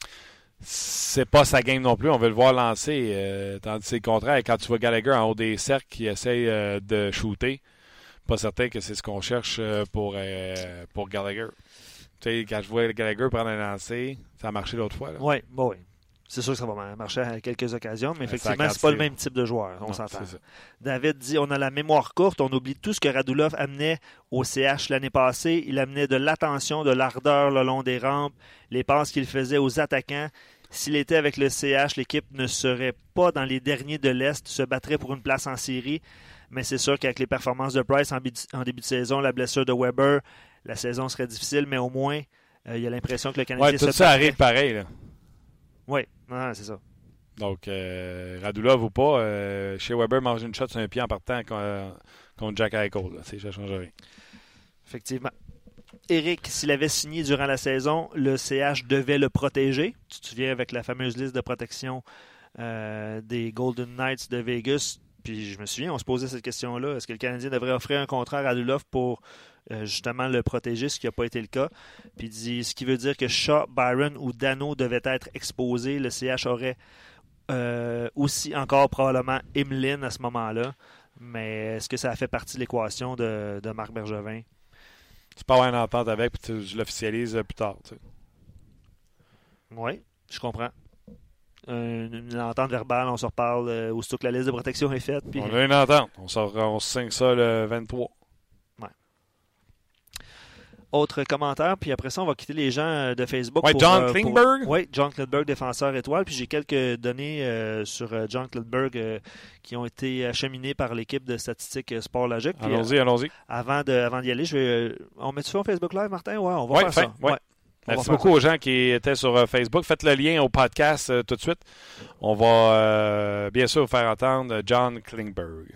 C'est pas sa game non plus. On veut le voir lancer. euh, tandis que c'est le contraire. Quand tu vois Gallagher en haut des cercles qui essaye euh, de shooter, pas certain que c'est ce qu'on cherche pour, pour Gallagher. Tu sais, quand je vois Gallagher prendre un lancer, ça a marché l'autre fois. là. Oui, bon, oui. C'est sûr que ça va marcher à quelques occasions, mais effectivement, c'est pas le même type de joueur. On s'entend. David dit on a la mémoire courte, on oublie tout ce que Radulov amenait au CH l'année passée. Il amenait de l'attention, de l'ardeur le long des rampes, les passes qu'il faisait aux attaquants. S'il était avec le CH, l'équipe ne serait pas dans les derniers de l'Est, se battrait pour une place en série. Mais c'est sûr qu'avec les performances de Price en, début de saison, la blessure de Weber, la saison serait difficile, mais au moins, euh, il y a l'impression que le Canadien Ouais, tout se ça arrive pareil. Là. Oui, non, c'est ça. Donc, euh, Radulov ou pas, euh, chez Weber mange une shot sur un pied en partant con- euh, contre Jack Eichel. Ça change rien. Effectivement. Eric, s'il avait signé durant la saison, le CH devait le protéger. Tu te souviens avec la fameuse liste de protection euh, des Golden Knights de Vegas? Puis je me souviens, on se posait cette question-là. Est-ce que le Canadien devrait offrir un contrat à Radulov pour euh, justement le protéger, ce qui n'a pas été le cas? Puis il dit, ce qui veut dire que Shaw, Byron ou Dano devaient être exposés. Le CH aurait euh, aussi encore probablement Emeline à ce moment-là. Mais est-ce que ça a fait partie de l'équation de, de Marc Bergevin? Tu peux avoir une entente avec, puis tu, je l'officialise euh, plus tard. tu sais. Oui, je comprends. Une, une entente verbale, on se reparle euh, aussitôt que la liste de protection est faite. Puis... On a une entente. On, sort, on signe ça le 23. Autre commentaire, puis après ça, on va quitter les gens euh, de Facebook. Ouais, pour, John euh, pour- Klingberg? Oui, John Klingberg, défenseur étoile. Puis j'ai quelques données euh, sur euh, John Klingberg euh, qui ont été acheminées par l'équipe de statistiques euh, Sport Logique. Euh, Allons-y, allons-y. avant, d'y aller, je vais. euh, on met sur Facebook Live, Martin? Ouais, on va Ouais, faire fin, ça. ouais. Merci beaucoup aux gens qui étaient sur euh, Facebook. Faites le lien au podcast euh, tout de suite. On va euh, bien sûr faire entendre John Klingberg.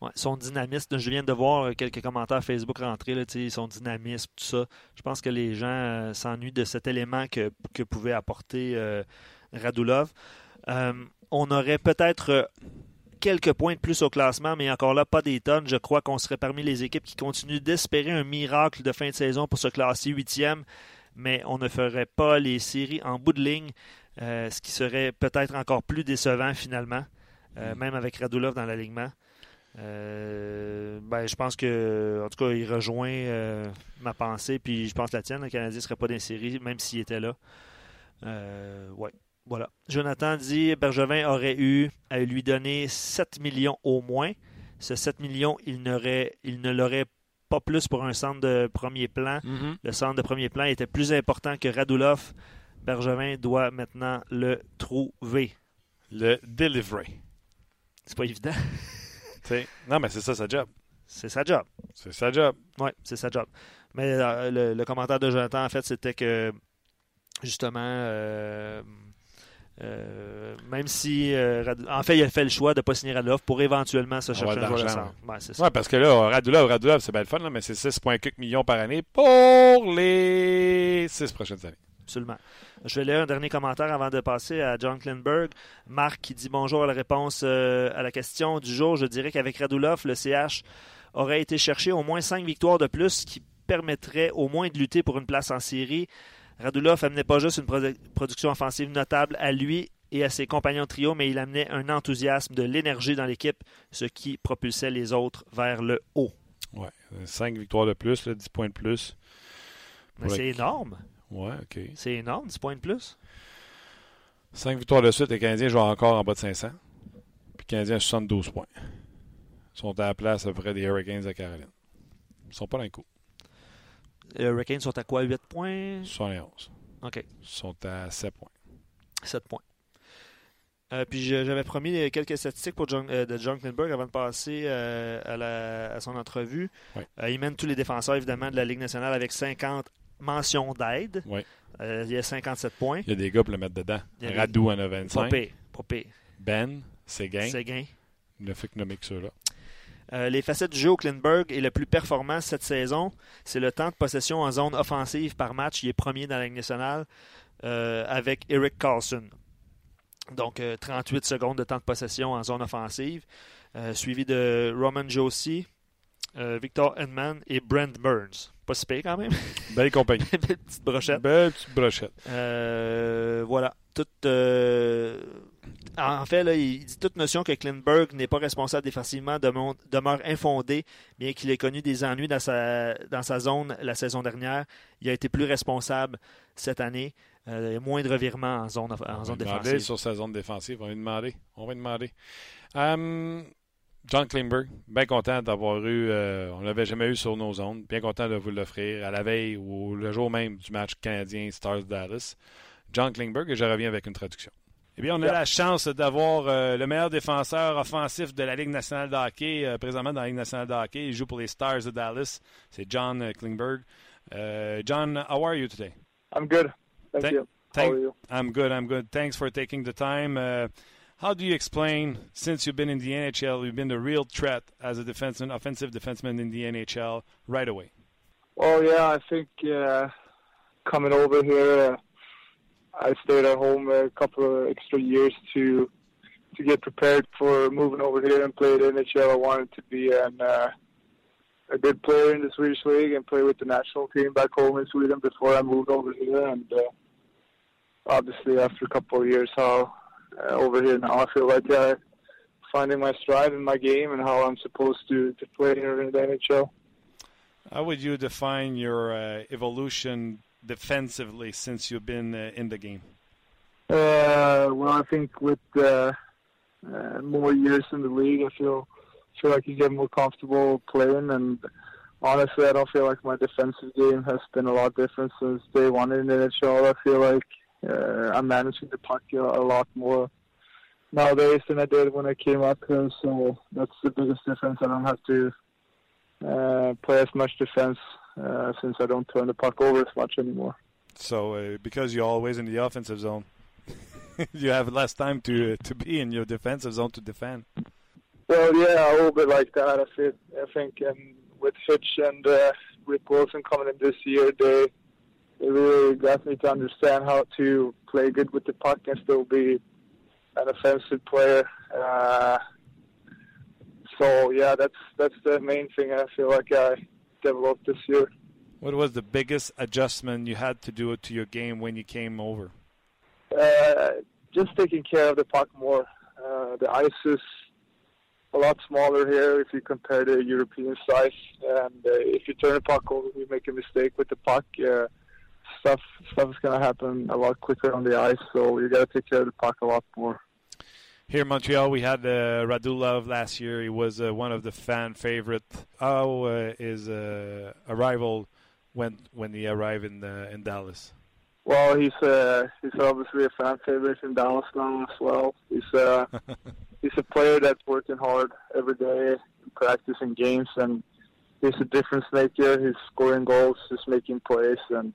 Ouais, son dynamisme, je viens de voir quelques commentaires Facebook rentrer, là, son dynamisme, tout ça. Je pense que les gens euh, s'ennuient de cet élément que, que pouvait apporter euh, Radulov. Euh, on aurait peut-être euh, quelques points de plus au classement, mais encore là, pas des tonnes. Je crois qu'on serait parmi les équipes qui continuent d'espérer un miracle de fin de saison pour se classer huitième, mais on ne ferait pas les séries en bout de ligne, euh, ce qui serait peut-être encore plus décevant finalement, euh, même avec Radulov dans l'alignement. Euh, ben, je pense que, en tout cas, il rejoint euh, ma pensée, puis je pense la tienne. Le Canadien ne serait pas dans les séries, même s'il était là. Euh, ouais, voilà. Jonathan dit Bergevin aurait eu à lui donner 7 millions au moins. Ce 7 millions, il, ne l'aurait pas plus pour un centre de premier plan. Le centre de premier plan était plus important que Radulov. Bergevin doit maintenant le trouver. Le delivery. C'est pas évident. <laughs> Non, mais c'est ça sa job. C'est sa job. C'est sa job. Oui, c'est sa job. Mais euh, le, le commentaire de Jonathan, en fait, c'était que justement, euh, euh, même si. euh, en fait, il a fait le choix de ne pas signer Radulov pour éventuellement se chercher un joueur de centre. Ouais, parce que là, Radulov, Radulov, c'est bien le fun, là, mais c'est 6,4 millions par année pour les 6 prochaines années. Absolument. Je vais lire un dernier commentaire avant de passer à John Klinberg. Marc qui dit bonjour à la réponse euh, à la question du jour. Je dirais qu'avec Radulov, le CH aurait été chercher au moins 5 victoires de plus, ce qui permettrait au moins de lutter pour une place en série. Radulov amenait pas juste une produ- production offensive notable à lui et à ses compagnons de trio, mais il amenait un enthousiasme, de l'énergie dans l'équipe, ce qui propulsait les autres vers le haut. Ouais. 5 victoires de plus, là, 10 points de plus. Mais Pour c'est le- énorme. Ouais, OK. C'est énorme, 10 points de plus. 5 victoires de suite, les Canadiens jouent encore en bas de 500. Puis les Canadiens ont 72 points. Ils sont à la place à peu près des Hurricanes de Caroline. Ils sont pas dans le coup. Les Hurricanes sont à quoi? 8 points? 71. OK. Ils sont à 7 points. 7 points. Euh, puis j'avais promis quelques statistiques pour John, euh, de John Klingberg avant de passer euh, à, la- à son entrevue. Euh, il mène tous les défenseurs, évidemment, de la Ligue nationale avec 50 mentions d'aide. Euh, il a 57 points. Il y a des gars pour le mettre dedans. Y des- Radou en a Pas 25. pire, pas pire. Ben, Séguin. Séguin. Il ne fait que nommer que ceux-là. Euh, les facettes du jeu au Klinberg est le plus performant cette saison. C'est le temps de possession en zone offensive par match. Il est premier dans la Ligue nationale euh, avec Eric Carlson. Donc, euh, 38 secondes de temps de possession en zone offensive. Euh, suivi de Roman Josie, euh, Victor Edman et Brent Burns. Pas si pire quand même. <laughs> Belle compagnie. <laughs> Belle petite brochette. Belle petite brochette. Euh, voilà. Toute, euh, en fait, là, il dit toute notion que Klinberg n'est pas responsable défensivement demeure infondée, bien qu'il ait connu des ennuis dans sa, dans sa zone la saison dernière. Il a été plus responsable cette année. Euh, moins de revirements en zone, en On zone défensive. sur sa zone défensive. On va lui demander. On va lui demander. Hum, John Klingberg, bien content d'avoir eu. euh, on ne l'avait jamais eu sur nos zones. Bien content de vous l'offrir à la veille ou le jour même du match canadien Stars Dallas. John Klingberg, et je reviens avec une traduction. Eh bien, on a la chance d'avoir euh, le meilleur défenseur offensif de la Ligue nationale de hockey, euh, présentement dans la Ligue nationale de hockey. Il joue pour les Stars de Dallas. C'est John euh, Klingberg. Euh, John, how are you today? I'm good. Thank, Thank- you. thank- How are you? I'm good. I'm good. Thanks for taking the time. Uh, how do you explain, since you've been in the NHL, you've been the real threat as a defenseman, offensive defenseman in the NHL right away? Well, yeah, I think uh, coming over here, uh, I stayed at home a couple of extra years to to get prepared for moving over here and play in the NHL. I wanted to be an uh, a good player in the Swedish league and play with the national team back home in Sweden before I moved over here. And uh, obviously, after a couple of years, how uh, over here now, I feel like uh, finding my stride in my game and how I'm supposed to to play here in the NHL. How would you define your uh, evolution defensively since you've been uh, in the game? Uh, well, I think with uh, uh, more years in the league, I feel feel like you get more comfortable playing. And honestly, I don't feel like my defensive game has been a lot different since day one in the NHL. I feel like uh, I'm managing the puck a, lot more nowadays than I did when I came up here. So that's the biggest difference. I don't have to uh, play as much defense uh, since I don't turn the puck over as much anymore. So, uh, because you're always in the offensive zone, <laughs> you have less time to to be in your defensive zone to defend. Well, yeah, a little bit like that. I think, I think and with Fitch and uh, Rick Wilson coming in this year, they they really got me to understand how to play good with the puck and still be an offensive player. Uh, so yeah, that's that's the main thing I feel like I developed this year. What was the biggest adjustment you had to do to your game when you came over? Uh, just taking care of the puck more. Uh, the ice is a lot smaller here if you compare the European size, and uh, if you turn the puck over, you make a mistake with the puck. Uh, stuff stuff is going to happen a lot quicker on the ice, so you got to take care of the puck a lot more. Here in Montreal, we had uh, Radulov last year. He was uh, one of the fan favorite. How uh, his uh, arrival went when he arrived in uh, in Dallas? Well, he's uh, he's obviously a fan favorite in Dallas now as well. He's uh, <laughs> he's a player that's working hard every day, practicing games, and he's a difference maker. He's scoring goals, he's making plays, and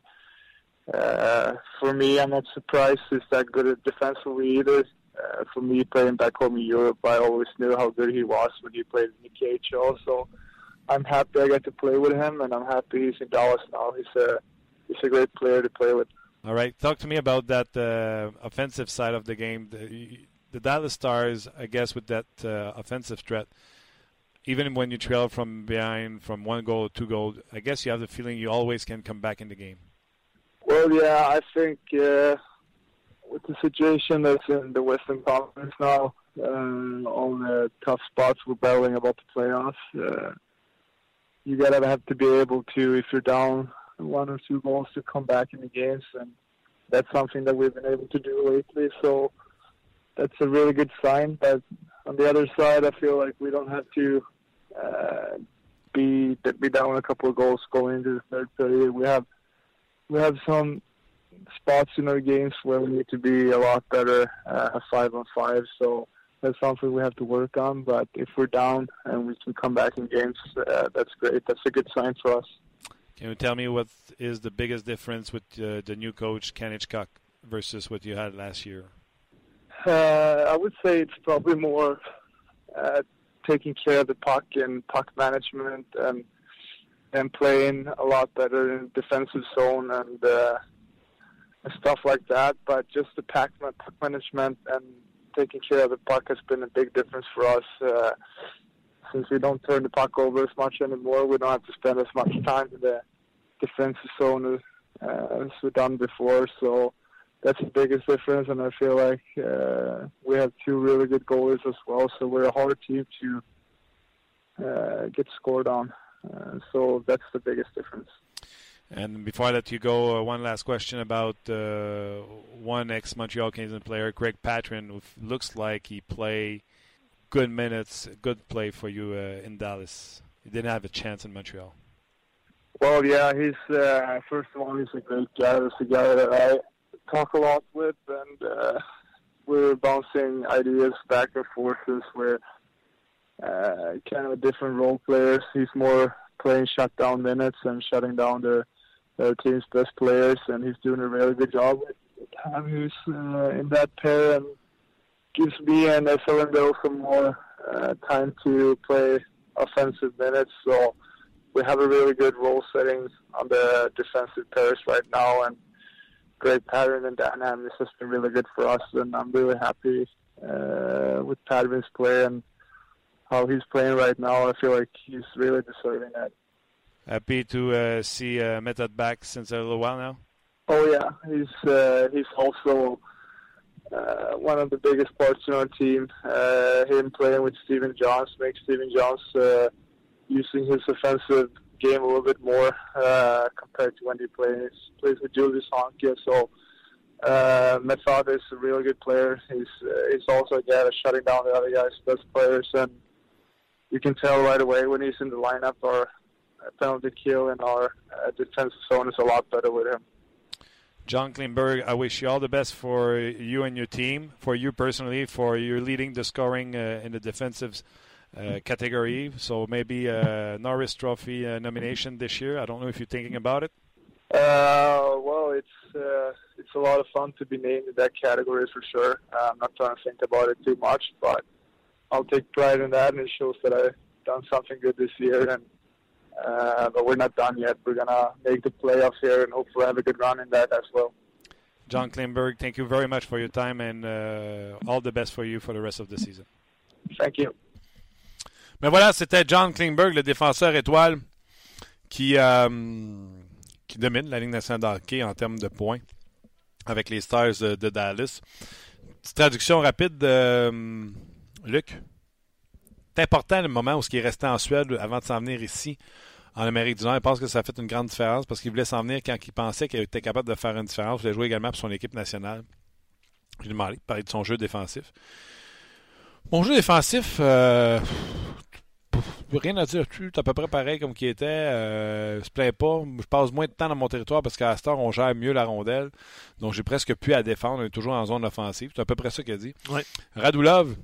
uh, for me, I'm not surprised he's that good at defensively either. Uh, for me, playing back home in Europe, I always knew how good he was when he played in the KHL. So I'm happy I got to play with him, and I'm happy he's in Dallas now. He's a he's a great player to play with. All right, talk to me about that uh, offensive side of the game. The, the Dallas Stars, I guess, with that uh, offensive threat, even when you trail from behind from one goal to two goals, I guess you have the feeling you always can come back in the game. Well, yeah, I think uh, with the situation that's in the Western Conference now, uh, all the tough spots we're battling about the playoffs, uh, you gotta have to be able to, if you're down one or two goals, to come back in the games, and that's something that we've been able to do lately. So that's a really good sign. But on the other side, I feel like we don't have to uh, be be down a couple of goals going into the third period. We have we have some spots in our games where we need to be a lot better uh, five on five. So that's something we have to work on. But if we're down and we can come back in games, uh, that's great. That's a good sign for us. Can you tell me what is the biggest difference with uh, the new coach Ken Hitchcock versus what you had last year? Uh, I would say it's probably more uh, taking care of the puck and puck management and and playing a lot better in defensive zone and, uh, and stuff like that. But just the pack, management and taking care of the puck has been a big difference for us. Uh, since we don't turn the puck over as much anymore, we don't have to spend as much time in the defensive zone uh, as we've done before. So that's the biggest difference, and I feel like uh, we have two really good goalies as well. So we're a hard team to uh, get scored on. Uh, so that's the biggest difference. And before I let you go, uh, one last question about uh, one ex-Montreal Canadiens player, Greg Patron, who looks like he play good minutes, good play for you uh, in Dallas. He didn't have a chance in Montreal. Well, yeah, he's uh, first of all he's a great guy. He's a guy that I talk a lot with, and uh, we're bouncing ideas back and forth. We're uh, kind of a different role players. He's more playing shutdown minutes and shutting down their their team's best players, and he's doing a really good job with him who's uh, in that pair and gives me and Cylinder some more uh, time to play offensive minutes. So we have a really good role settings on the defensive pairs right now, and great pattern and This has been really good for us, and I'm really happy uh, with Patton's play and how he's playing right now. I feel like he's really deserving it. Happy to uh, see uh, Method back since a little while now. Oh yeah, he's uh, he's also uh, one of the biggest parts in our team. Uh, him playing with Stephen Johns makes Stephen Johns uh, using his offensive game a little bit more uh, compared to when he plays plays with Julius Honkia. So uh, Method is a really good player. He's uh, he's also a guy that's shutting down the other guys' best players, and you can tell right away when he's in the lineup. Our penalty kill in our uh, defensive zone is a lot better with him. John Klingberg, I wish you all the best for you and your team, for you personally, for your leading the scoring uh, in the defensive uh, category. So maybe a Norris Trophy uh, nomination this year. I don't know if you're thinking about it. Uh, well, it's uh, it's a lot of fun to be named in that category for sure. Uh, I'm not trying to think about it too much, but I'll take pride in that, and it shows that I've done something good this year. And uh, but we're not done yet. We're gonna make the playoffs here and hopefully have a good run in that as well. John Klingberg, thank you very much for your time and uh, all the best for you for the rest of the season. Thank you. Mais voilà, c'était John Klingberg, le défenseur étoile, qui, euh, qui domine la Ligue nationale de hockey en termes de points avec les Stars de, de Dallas. Petite traduction rapide de euh, Luc? C'est important le moment où il est resté en Suède avant de s'en venir ici en Amérique du Nord. Je pense que ça a fait une grande différence parce qu'il voulait s'en venir quand il pensait qu'il était capable de faire une différence. Il voulait jouer également pour son équipe nationale. Je lui demandé de parler de son jeu défensif. Mon jeu défensif, euh, rien à dire dessus. C'est à peu près pareil comme qu'il était. Euh, se plaint pas. Je passe moins de temps dans mon territoire parce qu'à Star, on gère mieux la rondelle. Donc, j'ai presque pu à défendre. On est toujours en zone offensive. C'est à peu près ça qu'il a dit. Ouais. Radulov,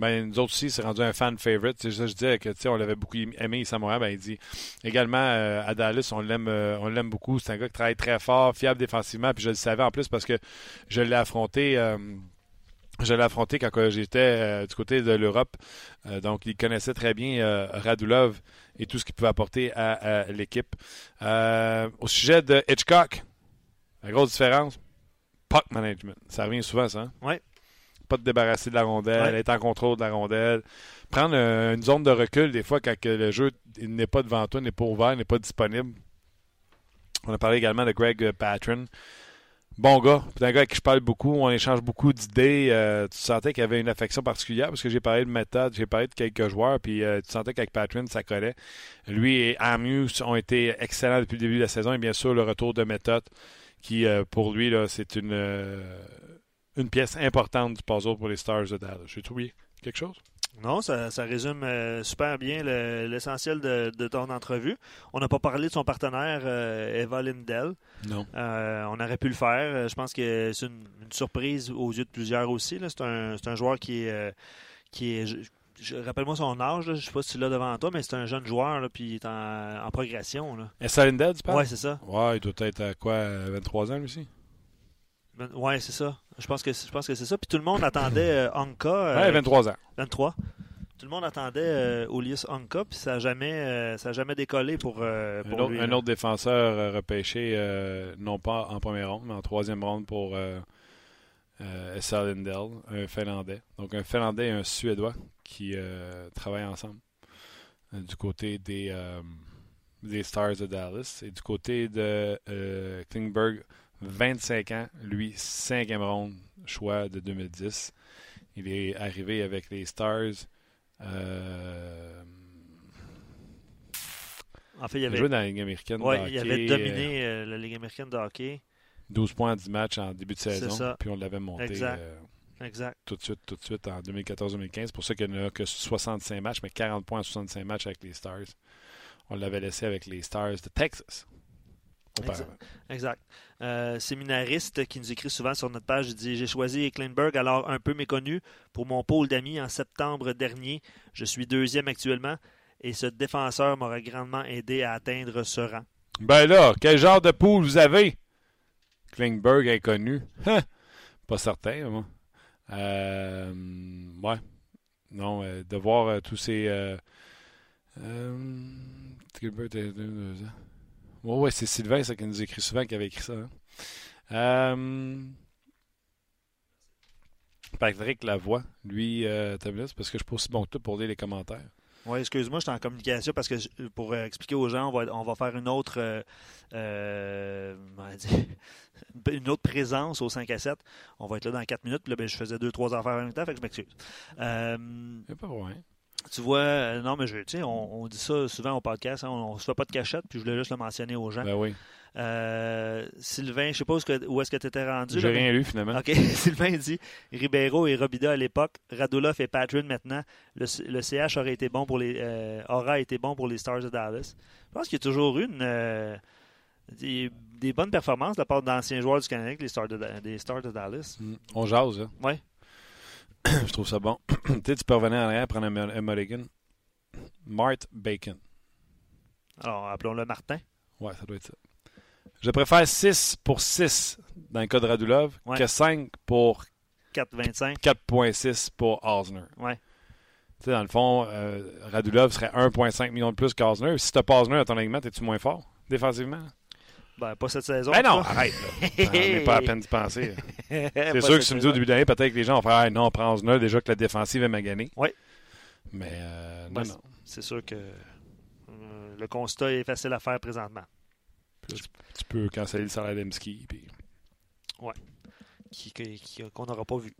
ben, nous autres aussi, c'est rendu un fan favorite. C'est ça je disais que on l'avait beaucoup aimé Montréal. Ben, il dit également euh, à Dallas, on l'aime euh, on l'aime beaucoup. C'est un gars qui travaille très fort, fiable défensivement. Puis je le savais en plus parce que je l'ai affronté. Euh, je l'ai affronté quand j'étais du côté de l'Europe. Donc, il connaissait très bien euh, Radulov et tout ce qu'il pouvait apporter à, à l'équipe. au sujet de Hitchcock, la grosse différence, puck management. Ça revient souvent, ça. Hein? Oui. Pas de débarrasser de la rondelle, Ouais. être en contrôle de la rondelle. Prendre euh, une zone de recul, des fois, quand le jeu n'est pas devant toi, n'est pas ouvert, n'est pas disponible. On a parlé également de Greg euh, Patron. Bon gars, c'est un gars avec qui je parle beaucoup, on échange beaucoup d'idées. Euh, tu sentais qu'il y avait une affection particulière parce que j'ai parlé de méthode, j'ai parlé de quelques joueurs, puis euh, tu sentais qu'avec Patron, ça collait. Lui et Amuse ont été excellents depuis le début de la saison et bien sûr le retour de méthode qui, euh, pour lui, là, c'est une, une pièce importante du puzzle pour les Stars de Dallas. J'ai trouvé quelque chose? Non, ça, ça résume euh, super bien le- l'essentiel de, de ton entrevue. On n'a pas parlé de son partenaire, euh, Eva Lindell. Non. Euh, on aurait pu le faire. Euh, Je pense que c'est une, une surprise aux yeux de plusieurs aussi. C'est un, un joueur qui est, qui est je- je- rappelle-moi son âge, là, je sais pas si tu l'as devant toi, mais c'est un jeune joueur, là, puis il est en, en progression. Là. Est-ce Lindell, tu parles? Ouais, c'est ça. Ouais, il doit être à quoi, 23 ans, lui aussi? Ben, ouais, c'est ça. Je pense que, je pense que c'est ça. Puis tout le monde attendait <clears throat> euh, Anka. euh, Ouais, 23 ans. 23. Tout le monde attendait euh, Olius Anka, puis ça n'a jamais, euh, ça a jamais décollé pour, euh, Un autre, lui. un autre défenseur repêché, euh, non pas en première ronde, mais en troisième ronde pour Lindell, un Finlandais. Donc un Finlandais et un Suédois qui travaillent ensemble du côté des, des Stars de Dallas. Et du côté de Klingberg, 25 ans, lui, cinquième ronde, choix de 2010. Il est arrivé avec les Stars. euh, En fait, il avait, joué dans la Ligue américaine. de ouais, il avait hockey, euh, dominé euh, la Ligue américaine de hockey. 12 points en 10 matchs en début de saison. ça. Puis on l'avait monté Exact. euh, Exact. tout de suite, tout de suite en 2014-2015. C'est pour ça qu'il n'y en a que 65 matchs, mais 40 points en 65 matchs avec les Stars. On l'avait laissé avec les Stars de Texas. Auparavant. Exact. Euh, séminariste qui nous écrit souvent sur notre page, il dit J'ai choisi Kleinberg, alors un peu méconnu, pour mon pôle d'amis en septembre dernier. Je suis deuxième actuellement et ce défenseur m'aurait grandement aidé à atteindre ce rang. Ben là, quel genre de poule vous avez? Klingberg inconnu. Hein? <laughs> Pas certain, moi. Euh, ouais. Non, euh, de voir euh, tous ces. Euh, deux- deux ans. Ouais, c'est Sylvain, ça, qui nous écrit souvent, qui avait écrit ça. hein. Euh, Patrick Lavoie, lui, euh, c'est parce que je suis pas aussi bon que toi pour lire les commentaires. Oui, excuse-moi, je suis en communication parce que je- pour euh, expliquer aux gens, on va, on va faire une autre euh, euh, <laughs> une autre présence au 5 à 7. On va être là dans 4 minutes. Puis là, ben, je faisais 2-3 affaires en même temps, fait que je m'excuse. Pas de problème. Tu vois, euh, non, mais je, tu sais, on, on dit ça souvent au podcast, hein, on ne se fait pas de cachette, puis je voulais juste le mentionner aux gens. Ben oui. Euh, Sylvain, je sais pas où est-ce que, tu étais rendu. J'ai rien lu, finalement. OK. <laughs> Sylvain dit Ribeiro et Robida à l'époque, Radulov et Patron maintenant. Le, le CH aurait été bon pour les, euh, aura été bon pour les Stars de Dallas. Je pense qu'il y a toujours eu une, des, des bonnes performances de la part d'anciens joueurs du Canada, les Stars de, des Stars de Dallas. Mm. On jase, là. Ouais. <clears throat> Je trouve ça bon. <clears throat> tu sais, tu peux revenir en arrière, prendre un, un mulligan. Mart Bacon. Alors, appelons-le Martin. Ouais, ça doit être ça. Je préfère 6 pour 6 dans le cas de Radulov Ouais. que 5 pour 4,25. 4.6 pour Osner. Ouais. Tu sais, dans le fond, euh, Radulov serait 1.5 million de plus qu'Osner. Si tu as pas Osner à ton alignement, es-tu moins fort défensivement? Ben, pas cette saison. Ben en non, arrête. là. <laughs> Pas à peine d'y penser. C'est sûr que si tu me dis au début d'année, peut-être que les gens vont faire ah, non, prends Osner, déjà que la défensive est maganée. Ouais. Mais euh, non, Ouais, non. C'est sûr que euh, le constat est facile à faire présentement. Tu peux canceller le salaire d'Emski. Puis... Qui- Qu'on n'aura pas vu.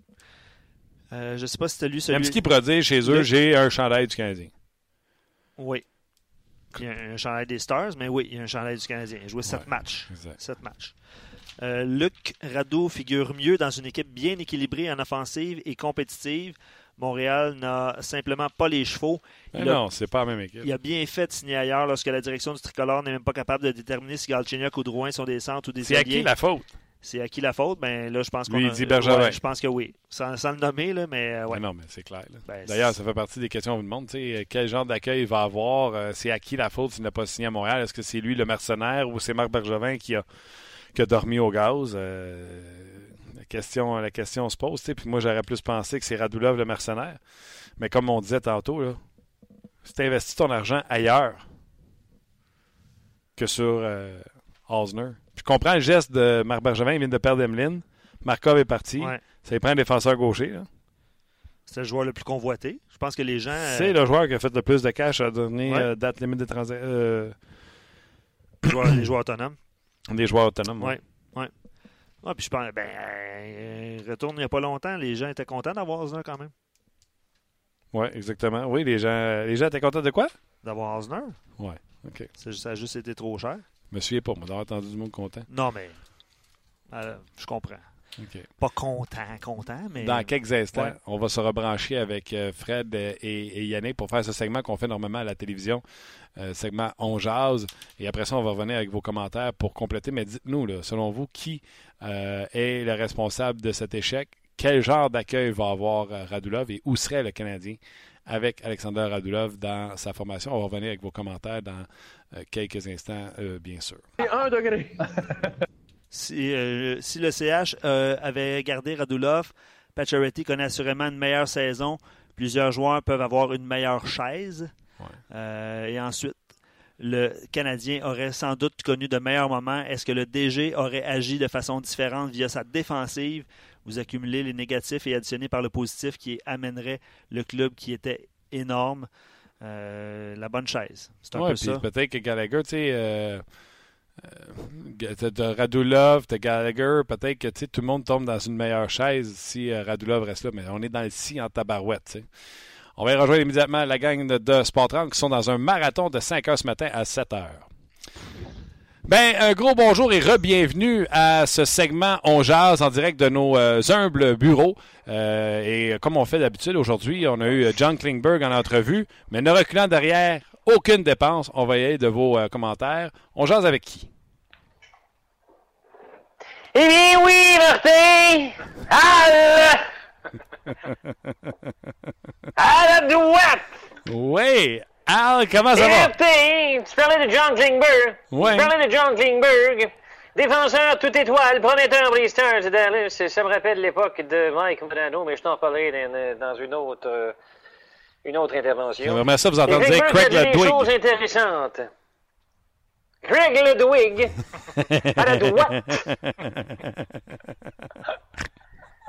Euh, je sais pas si tu as lu celui. Emski pourra dire chez eux, j'ai un chandail du Canadien. Oui. Il y a un chandail des Stars, mais oui, il y a un chandail du Canadien. Il a joué 7 Ouais. matchs. Exact. 7 matchs. Euh, Luc Rado figure mieux dans une équipe bien équilibrée en offensive et compétitive. Montréal n'a simplement pas les chevaux. Mais Il a- non, c'est pas la même équipe. Il a bien fait de signer ailleurs lorsque la direction du tricolore n'est même pas capable de déterminer si Galchenyuk ou Drouin sont des centres ou des C'est à qui la faute? C'est à qui la faute? Ben là, je pense qu'on Lui, a- il dit Bergevin. Ouais, je pense que oui. Sans, sans le nommer, là, mais euh, ouais. Mais non, mais c'est clair. Ben, D'ailleurs, ça fait partie des questions qu'on vous demande. sais, Quel genre d'accueil il va avoir? Euh, C'est à qui la faute s'il n'a pas signé à Montréal? Est-ce que c'est lui le mercenaire ou c'est Marc Bergevin qui a, qui a dormi au gaz? Euh, la, question, la question se pose. Puis moi, j'aurais plus pensé que c'est Radulov le mercenaire. Mais comme on disait tantôt, là, si tu investis ton argent ailleurs que sur euh, Osner. Je comprends le geste de Marc Bergevin. Il vient de perdre Emeline. Markov est parti. Ouais. Ça lui prend un défenseur gaucher. là. C'est le joueur le plus convoité. Je pense que les gens. euh, C'est le joueur qui a fait le plus de cash à la dernière Ouais. euh, date limite de transaction. euh, les joueurs, les joueurs autonomes. <clears throat> des joueurs autonomes. Ouais. Ah, puis je pense, ben, euh, retourne il n'y a pas longtemps, les gens étaient contents d'avoir Osner quand même. Oui, exactement. Oui, les gens, les gens étaient contents de quoi? D'avoir Osner. Ouais, OK. Ça a juste été trop cher. Je me souviens pas, moi, d'avoir entendu du monde content. Non, mais. euh, je comprends. Pas content, content, mais. Dans quelques instants, Ouais. on va se rebrancher avec euh, Fred euh, et, et Yannick pour faire ce segment qu'on fait normalement à la télévision, euh, segment On jase. Et après ça, on va revenir avec vos commentaires pour compléter. Mais dites-nous, selon vous, qui euh, est le responsable de cet échec? Quel genre d'accueil va avoir Radulov et où serait le Canadien avec Alexander Radulov dans sa formation. On va revenir avec vos commentaires dans euh, quelques instants, euh, bien sûr. Un degré. <laughs> Si, euh, si le CH euh, avait gardé Radulov, Pacioretty connaît assurément une meilleure saison. Plusieurs joueurs peuvent avoir une meilleure chaise. Ouais. Euh, et ensuite, le Canadien aurait sans doute connu de meilleurs moments. Est-ce que le DG aurait agi de façon différente via sa défensive? Vous accumulez les négatifs et additionnez par le positif qui amènerait le club qui était énorme. Euh, la bonne chaise. C'est un Ouais, peu ça. peut-être que Gallagher, tu sais, euh, euh, t'as- Radulov, t'as Gallagher, peut-être que tout le monde tombe dans une meilleure chaise si euh, Radulov reste là, mais on est dans le si en tabarouette. tu sais. On va y rejoindre immédiatement la gang de, de Sport 30 qui sont dans un marathon de 5 heures ce matin à 7 heures. Ben, un gros bonjour et re-bienvenue à ce segment On Jase en direct de nos euh, humbles bureaux. Euh, et comme on fait d'habitude aujourd'hui, on a eu euh, John Klingberg en entrevue, mais ne reculant derrière aucune dépense, on va y aller de vos euh, commentaires. On jase avec qui? Eh bien oui, Martin! <laughs> À la... à la droite! Oui! Al, comment ça Eh, va? Martin, tu parlais de John Klingberg. Ouais. Tu parlais de John Klingberg. Défenseur toute étoile, prometteur Stars de Dallas. Ça me rappelle l'époque de Mike Modano, mais je t'en parlerai dans, une autre euh, une autre intervention. J'aimerais ça vous entendre dire Craig a dit des choses Ludwig. intéressantes. Craig Ludwig, à la droite. <laughs>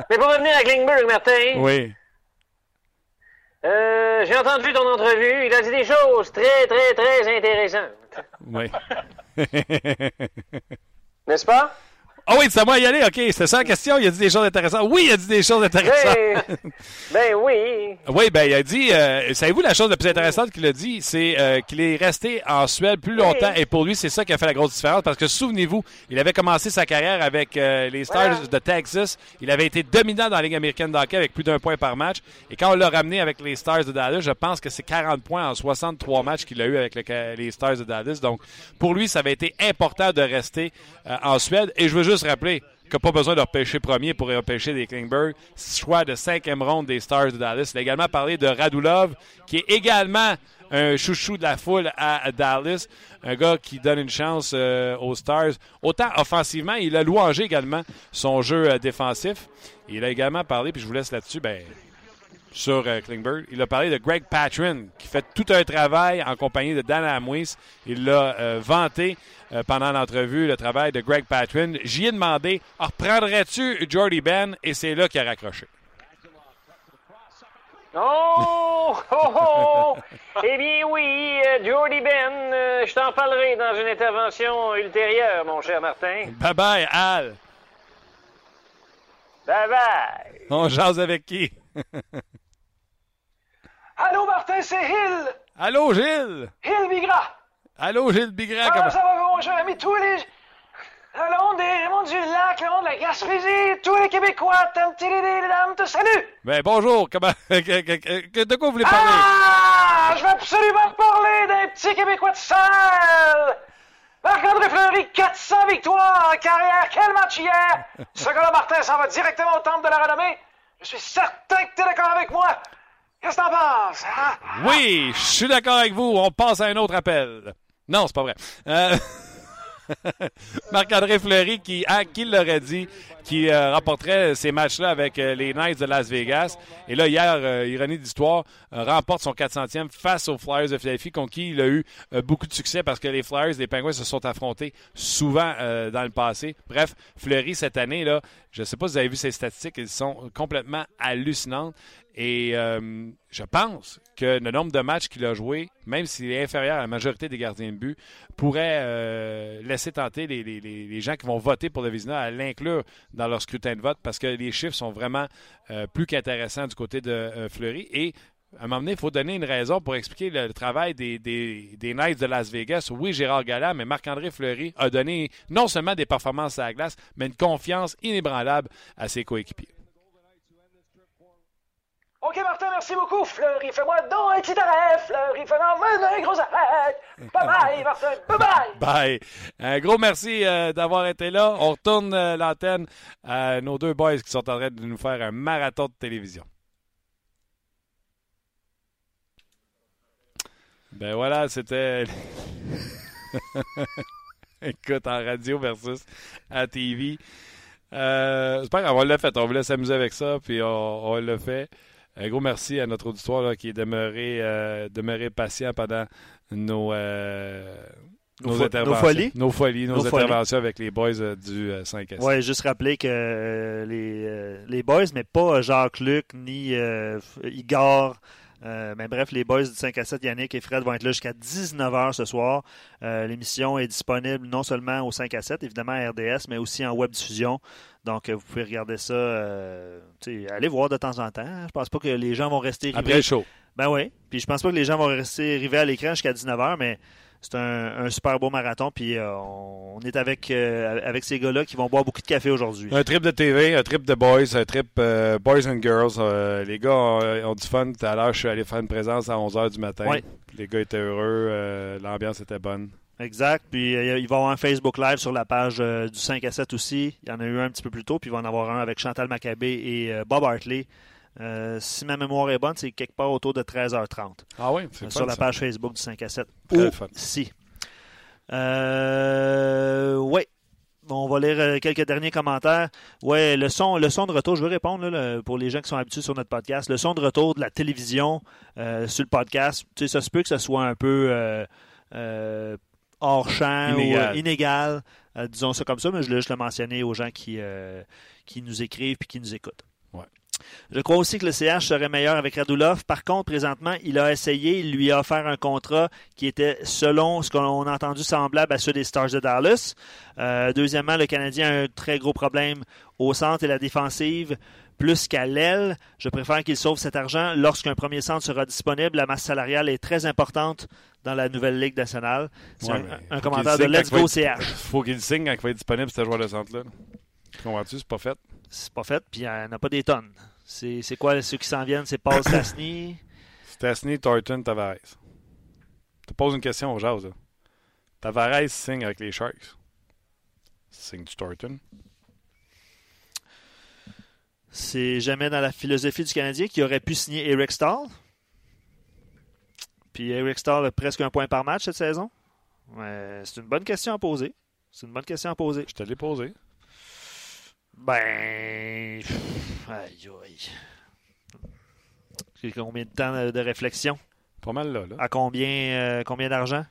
Mais pour revenir à Klingberg, Martin, Oui. Euh, j'ai entendu ton entrevue. Il a dit des choses très, très, très intéressantes. Oui. <laughs> N'est-ce pas? Ah oui, c'est à moi d'y aller, ok. C'est ça la question. Il a dit des choses intéressantes. Oui, il a dit des choses intéressantes. Ben, ben oui. Oui, ben il a dit, euh, savez-vous la chose la plus intéressante qu'il a dit, c'est euh, qu'il est resté en Suède plus longtemps et pour lui c'est ça qui a fait la grosse différence parce que souvenez-vous, il avait commencé sa carrière avec euh, les Stars Voilà. de Texas, il avait été dominant dans la Ligue américaine d'hockey avec plus d'un point par match et quand on l'a ramené avec les Stars de Dallas, je pense que c'est 40 points en 63 matchs qu'il a eu avec le- les Stars de Dallas. Donc pour lui, ça avait été important de rester euh, en Suède et je veux juste rappeler qu'il pas besoin de repêcher premier pour repêcher des Klingberg. Choix de cinquième ronde des Stars de Dallas. Il a également parlé de Radulov, qui est également un chouchou de la foule à Dallas. Un gars qui donne une chance euh, aux Stars. Autant offensivement, il a louangé également son jeu euh, défensif. Il a également parlé, puis je vous laisse là-dessus, ben, sur euh, Klingberg. Il a parlé de Greg Patrin, qui fait tout un travail en compagnie de Dan Amwis. Il l'a euh, vanté euh, pendant l'entrevue, le travail de Greg Patrin. J'y ai demandé, reprendrais-tu Jordy Ben? Et c'est là qu'il a raccroché. Oh, <laughs> oh, oh. Eh bien oui, Jordy Ben, je t'en parlerai dans une intervention ultérieure, mon cher Martin. Bye bye, Al. Bye bye. On jase avec qui? <laughs> Allô, Martin, c'est Hill! Allô, Gilles? Hill Bigra! Allô, Gilles Bigrand? Comment Comment... ça va, mon cher ami? Tous les... Le long, des... le long du lac, le long de la Gaspésie, tous les Québécois, dames, te saluent! Ben, bonjour. Comment... <laughs> de quoi vous voulez parler? Ah! Je veux absolument parler d'un petit Québécois de salle! Marc-André Fleury, 400 victoires en carrière. Quel match hier! <laughs> Ce gars-là, Martin, s'en va directement au temple de la renommée. Je suis certain que tu es d'accord avec moi. Qu'est-ce que t'en penses? hein? Oui, je suis d'accord avec vous. On passe à un autre appel. Non, c'est pas vrai. Euh, <laughs> Marc-André Fleury, qui, à qui l'aurait dit, qui euh, remporterait ces matchs-là avec euh, les Knights de Las Vegas. Et là, hier, euh, ironie d'histoire, remporte son 400e face aux Flyers de Philadelphie, contre qui il a eu beaucoup de succès parce que les Flyers, les Penguins se sont affrontés souvent dans le passé. Bref, Fleury, cette année, là, je ne sais pas si vous avez vu ses statistiques, elles sont complètement hallucinantes. Et euh, je pense que le nombre de matchs qu'il a joué, même s'il est inférieur à la majorité des gardiens de but, pourrait euh, laisser tenter les, gens qui vont voter pour le Vizina à l'inclure dans leur scrutin de vote parce que les chiffres sont vraiment euh, plus qu'intéressants du côté de Fleury. Et à un moment donné, il faut donner une raison pour expliquer le, travail des Knights de Las Vegas. Oui, Gérard Galland, mais Marc-André Fleury a donné non seulement des performances à la glace, mais une confiance inébranlable à ses coéquipiers. OK, Martin, merci beaucoup. Fleury, fais-moi donc un petit arrêt. Fleury, fais-moi un gros arrêt. Bye-bye, <laughs> Martin. Bye-bye. Bye. Un gros merci euh, d'avoir été là. On retourne euh, l'antenne à nos deux boys qui sont en train de nous faire un marathon de télévision. Ben voilà, c'était. <laughs> Écoute, en radio versus à TV. Euh, c'est pas grave, on l'a fait. On voulait s'amuser avec ça, puis on, on l'a fait. Un gros merci à notre auditoire là, qui est demeuré, euh, demeuré patient pendant nos, euh, Nos interventions. nos folies. Nos folies, nos, Nos folies. interventions avec les boys euh, du euh, 5 s Ouais, juste rappeler que les, les boys, mais pas Jacques-Luc ni Igor. euh, mais bref, les boys du 5 à 7, Yannick et Fred vont être là jusqu'à 19h ce soir. Euh, L'émission est disponible non seulement au 5 à 7, évidemment à RDS, mais aussi en web diffusion. Donc, euh, vous pouvez regarder ça. euh, allez voir de temps en temps. Je pense pas que les gens vont rester Après rivés. le show. Ben oui. Puis je pense pas que les gens vont rester rivés à l'écran jusqu'à 19h, mais c'est un, un super beau marathon. Puis euh, on est avec, euh, avec ces gars-là qui vont boire beaucoup de café aujourd'hui. Un trip de TV, un trip de boys, un trip euh, boys and girls. Les gars ont, ont du fun. Tout à l'heure, je suis allé faire une présence à 11h du matin. Ouais. Les gars étaient heureux. L'ambiance était bonne. Exact. Puis euh, il va y avoir un Facebook Live sur la page euh, du 5 à 7 aussi. Il y en a eu un petit peu plus tôt. Puis il va en avoir un avec Chantal Maccabé et euh, Bob Hartley. Si ma mémoire est bonne, c'est quelque part autour de 13h30 Ah oui, c'est sur fun, la ça. page Facebook du 5 à 7. Très Ou fun. si. Bon, on va lire quelques derniers commentaires. Ouais, le son, le son de retour, je veux répondre là, pour les gens qui sont habitués sur notre podcast. Le son de retour de la télévision sur le podcast, tu sais, ça se peut que ce soit un peu hors champ Inégal. ou euh, inégal, euh, disons ça comme ça, mais je voulais juste le mentionner aux gens qui, euh, qui nous écrivent et qui nous écoutent. Ouais. Je crois aussi que le CH serait meilleur avec Radulov. Par contre, présentement, il a essayé, il lui a offert un contrat qui était, selon ce qu'on a entendu, semblable à ceux des Stars de Dallas. Euh, deuxièmement, le Canadien a un très gros problème au centre et la défensive, plus qu'à l'aile. Je préfère qu'il sauve cet argent. Lorsqu'un premier centre sera disponible, la masse salariale est très importante dans la nouvelle Ligue nationale. C'est Ouais, un- commentaire de Let's il Go CH. <laughs> faut qu'il signe quand il va être disponible, ce joueur de centre-là. Comprends-tu? C'est pas fait. C'est pas fait, puis il n'y en a pas des tonnes. C'est quoi ceux qui s'en viennent? C'est Paul <coughs> Stastny. Stasny, Thornton, Tavares. Tu poses une question au jazz. Tavares signe avec les Sharks. Signe du Thornton? C'est jamais dans la philosophie du Canadien qui aurait pu signer Eric Stahl. Puis Eric Stahl a presque un point par match cette saison. Ouais, c'est une bonne question à poser. C'est une bonne question à poser. Je te l'ai posé. Ben. Aïe, aïe. J'ai combien de temps de- réflexion? Pas mal là. là. À combien, euh, combien d'argent?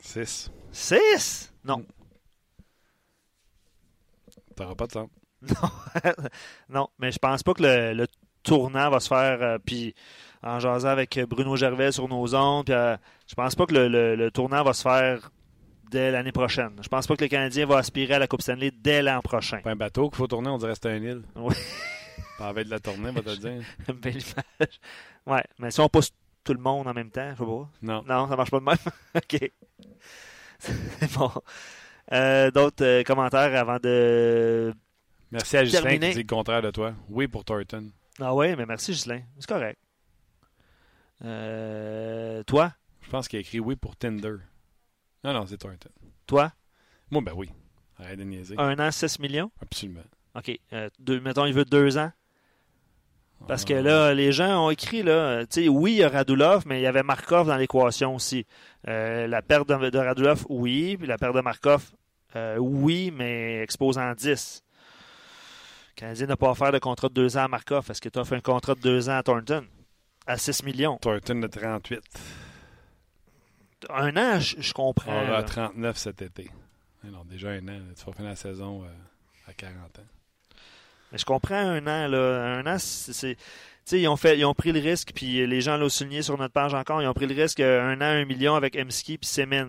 6. 6? Non. T'auras pas de centre. <laughs> non, mais je pense pas que le, le tournant va se faire. euh, puis en jasant avec Bruno Gervais sur nos ondes, puis, euh, je pense pas que le, le- le tournant va se faire dès l'année prochaine. Je pense pas que le Canadien va aspirer à la Coupe Stanley dès l'an prochain. Pas un bateau qu'il faut tourner, on dirait que c'est un île. Oui. <laughs> Pas avec de la tournée, va te le dire. <laughs> Belle image. Ouais, mais si on pousse tout le monde en même temps, je sais pas. Non. Non, ça marche pas de même? OK. C'est bon. Euh, D'autres euh, commentaires avant de. Merci à Justin Terminé. qui dit le contraire de toi. Oui pour Thornton. Ah ouais, mais merci Gislain. C'est correct. Euh, toi? Je pense qu'il a écrit oui pour Tinder. Non, non, c'est Thornton. Toi? Moi, ben oui. Arrête de niaiser. Un an, 6 millions? Absolument. OK. Euh, deux, mettons, il veut deux ans. Parce que là, les gens ont écrit, là, euh, tu sais, oui, il y a Radulov, mais il y avait Markov dans l'équation aussi. Euh, la perte de, de Radulov, oui, puis la perte de Markov, euh, oui, mais exposant 10. Canadien n'a pas offert de contrat de deux ans à Markov. Est-ce que tu as fait un contrat de deux ans à Thornton? À 6 millions. Thornton de 38. Un an, je, je comprends. On aura là. 39 cet été. Non, déjà un an. Tu vas finir la saison euh, à 40 ans. Mais je comprends un an, là. Un an, c'est. c'est- Tu sais, ils ont, fait, ils ont pris le risque, puis les gens l'ont souligné sur notre page encore, ils ont pris le risque euh, un an, un million avec Emski puis Semin.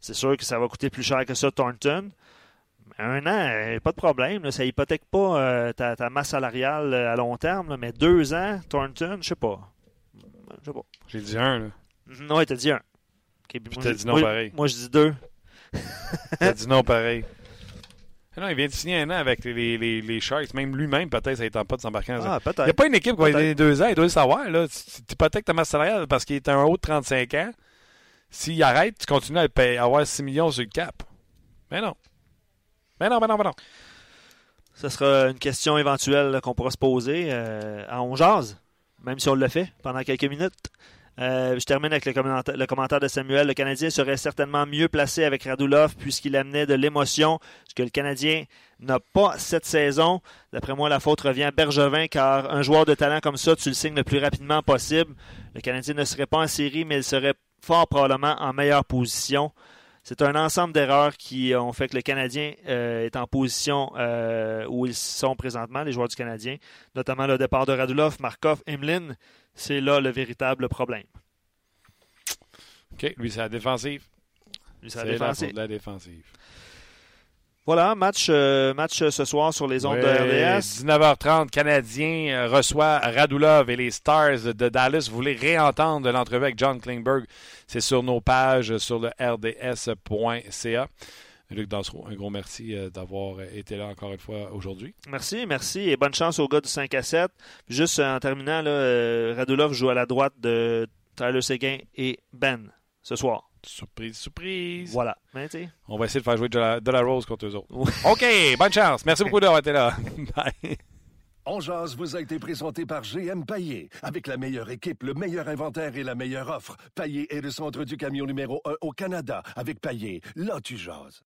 C'est sûr que ça va coûter plus cher que ça, Thornton. Un an, euh, pas de problème. là, ça hypothèque pas euh, ta, ta masse salariale euh, à long terme. là, mais deux ans, Thornton, je sais pas. Je sais pas. J'ai dit un, là. Non, il t'a dit un. Ok, moi, t'as je- dit non moi- pareil. Moi, je dis deux. <laughs> T'as dit non pareil. <laughs> Non, il vient de signer un an avec les, les, les, les Sharks. Même lui-même, peut-être, ça ne tente pas de s'embarquer dans Ah, Il n'y a pas une équipe qui va donner deux ans. Il doit le savoir. Là. Tu hypothèques ta masse salariale parce qu'il est un haut de 35 ans. S'il arrête, tu continues à à avoir 6 millions sur le cap. Mais non. Mais non, mais non, mais non. Ce sera une question éventuelle qu'on pourra se poser euh, On Jase, même si on le fait pendant quelques minutes. Euh, je termine avec le commentaire, le commentaire, de Samuel. Le Canadien serait certainement mieux placé avec Radulov puisqu'il amenait de l'émotion, ce que le Canadien n'a pas cette saison. D'après moi, la faute revient à Bergevin car un joueur de talent comme ça, tu le signes le plus rapidement possible. Le Canadien ne serait pas en série, mais il serait fort probablement en meilleure position. C'est un ensemble d'erreurs qui ont fait que le Canadien euh, est en position euh, où ils sont présentement, les joueurs du Canadien, notamment le départ de Radulov, Markov, Emlin. C'est là le véritable problème. OK, lui, c'est la défensive. Lui, c'est la défensive. la défensive. Voilà, match, euh, match ce soir sur les ondes de RDS. 19h30, Canadien euh, reçoit Radulov et les Stars de Dallas. Vous voulez réentendre l'entrevue avec John Klingberg? C'est sur nos pages sur le rds.ca. Luc Dansereau, un gros merci euh, d'avoir été là encore une fois aujourd'hui. Merci, merci et bonne chance aux gars du 5 à 7. Juste en terminant, là, Radulov joue à la droite de Tyler Seguin et Ben ce soir. Surprise, surprise. Voilà. On va essayer de faire jouer de la, Rose contre eux autres. <laughs> OK, bonne chance. Merci beaucoup d'avoir été là. <laughs> Bye. On vous a été présenté par GM Paillé. Avec la meilleure équipe, le meilleur inventaire et la meilleure offre. Paillé est le centre du camion numéro 1 au Canada. Avec Paillé, là tu jases.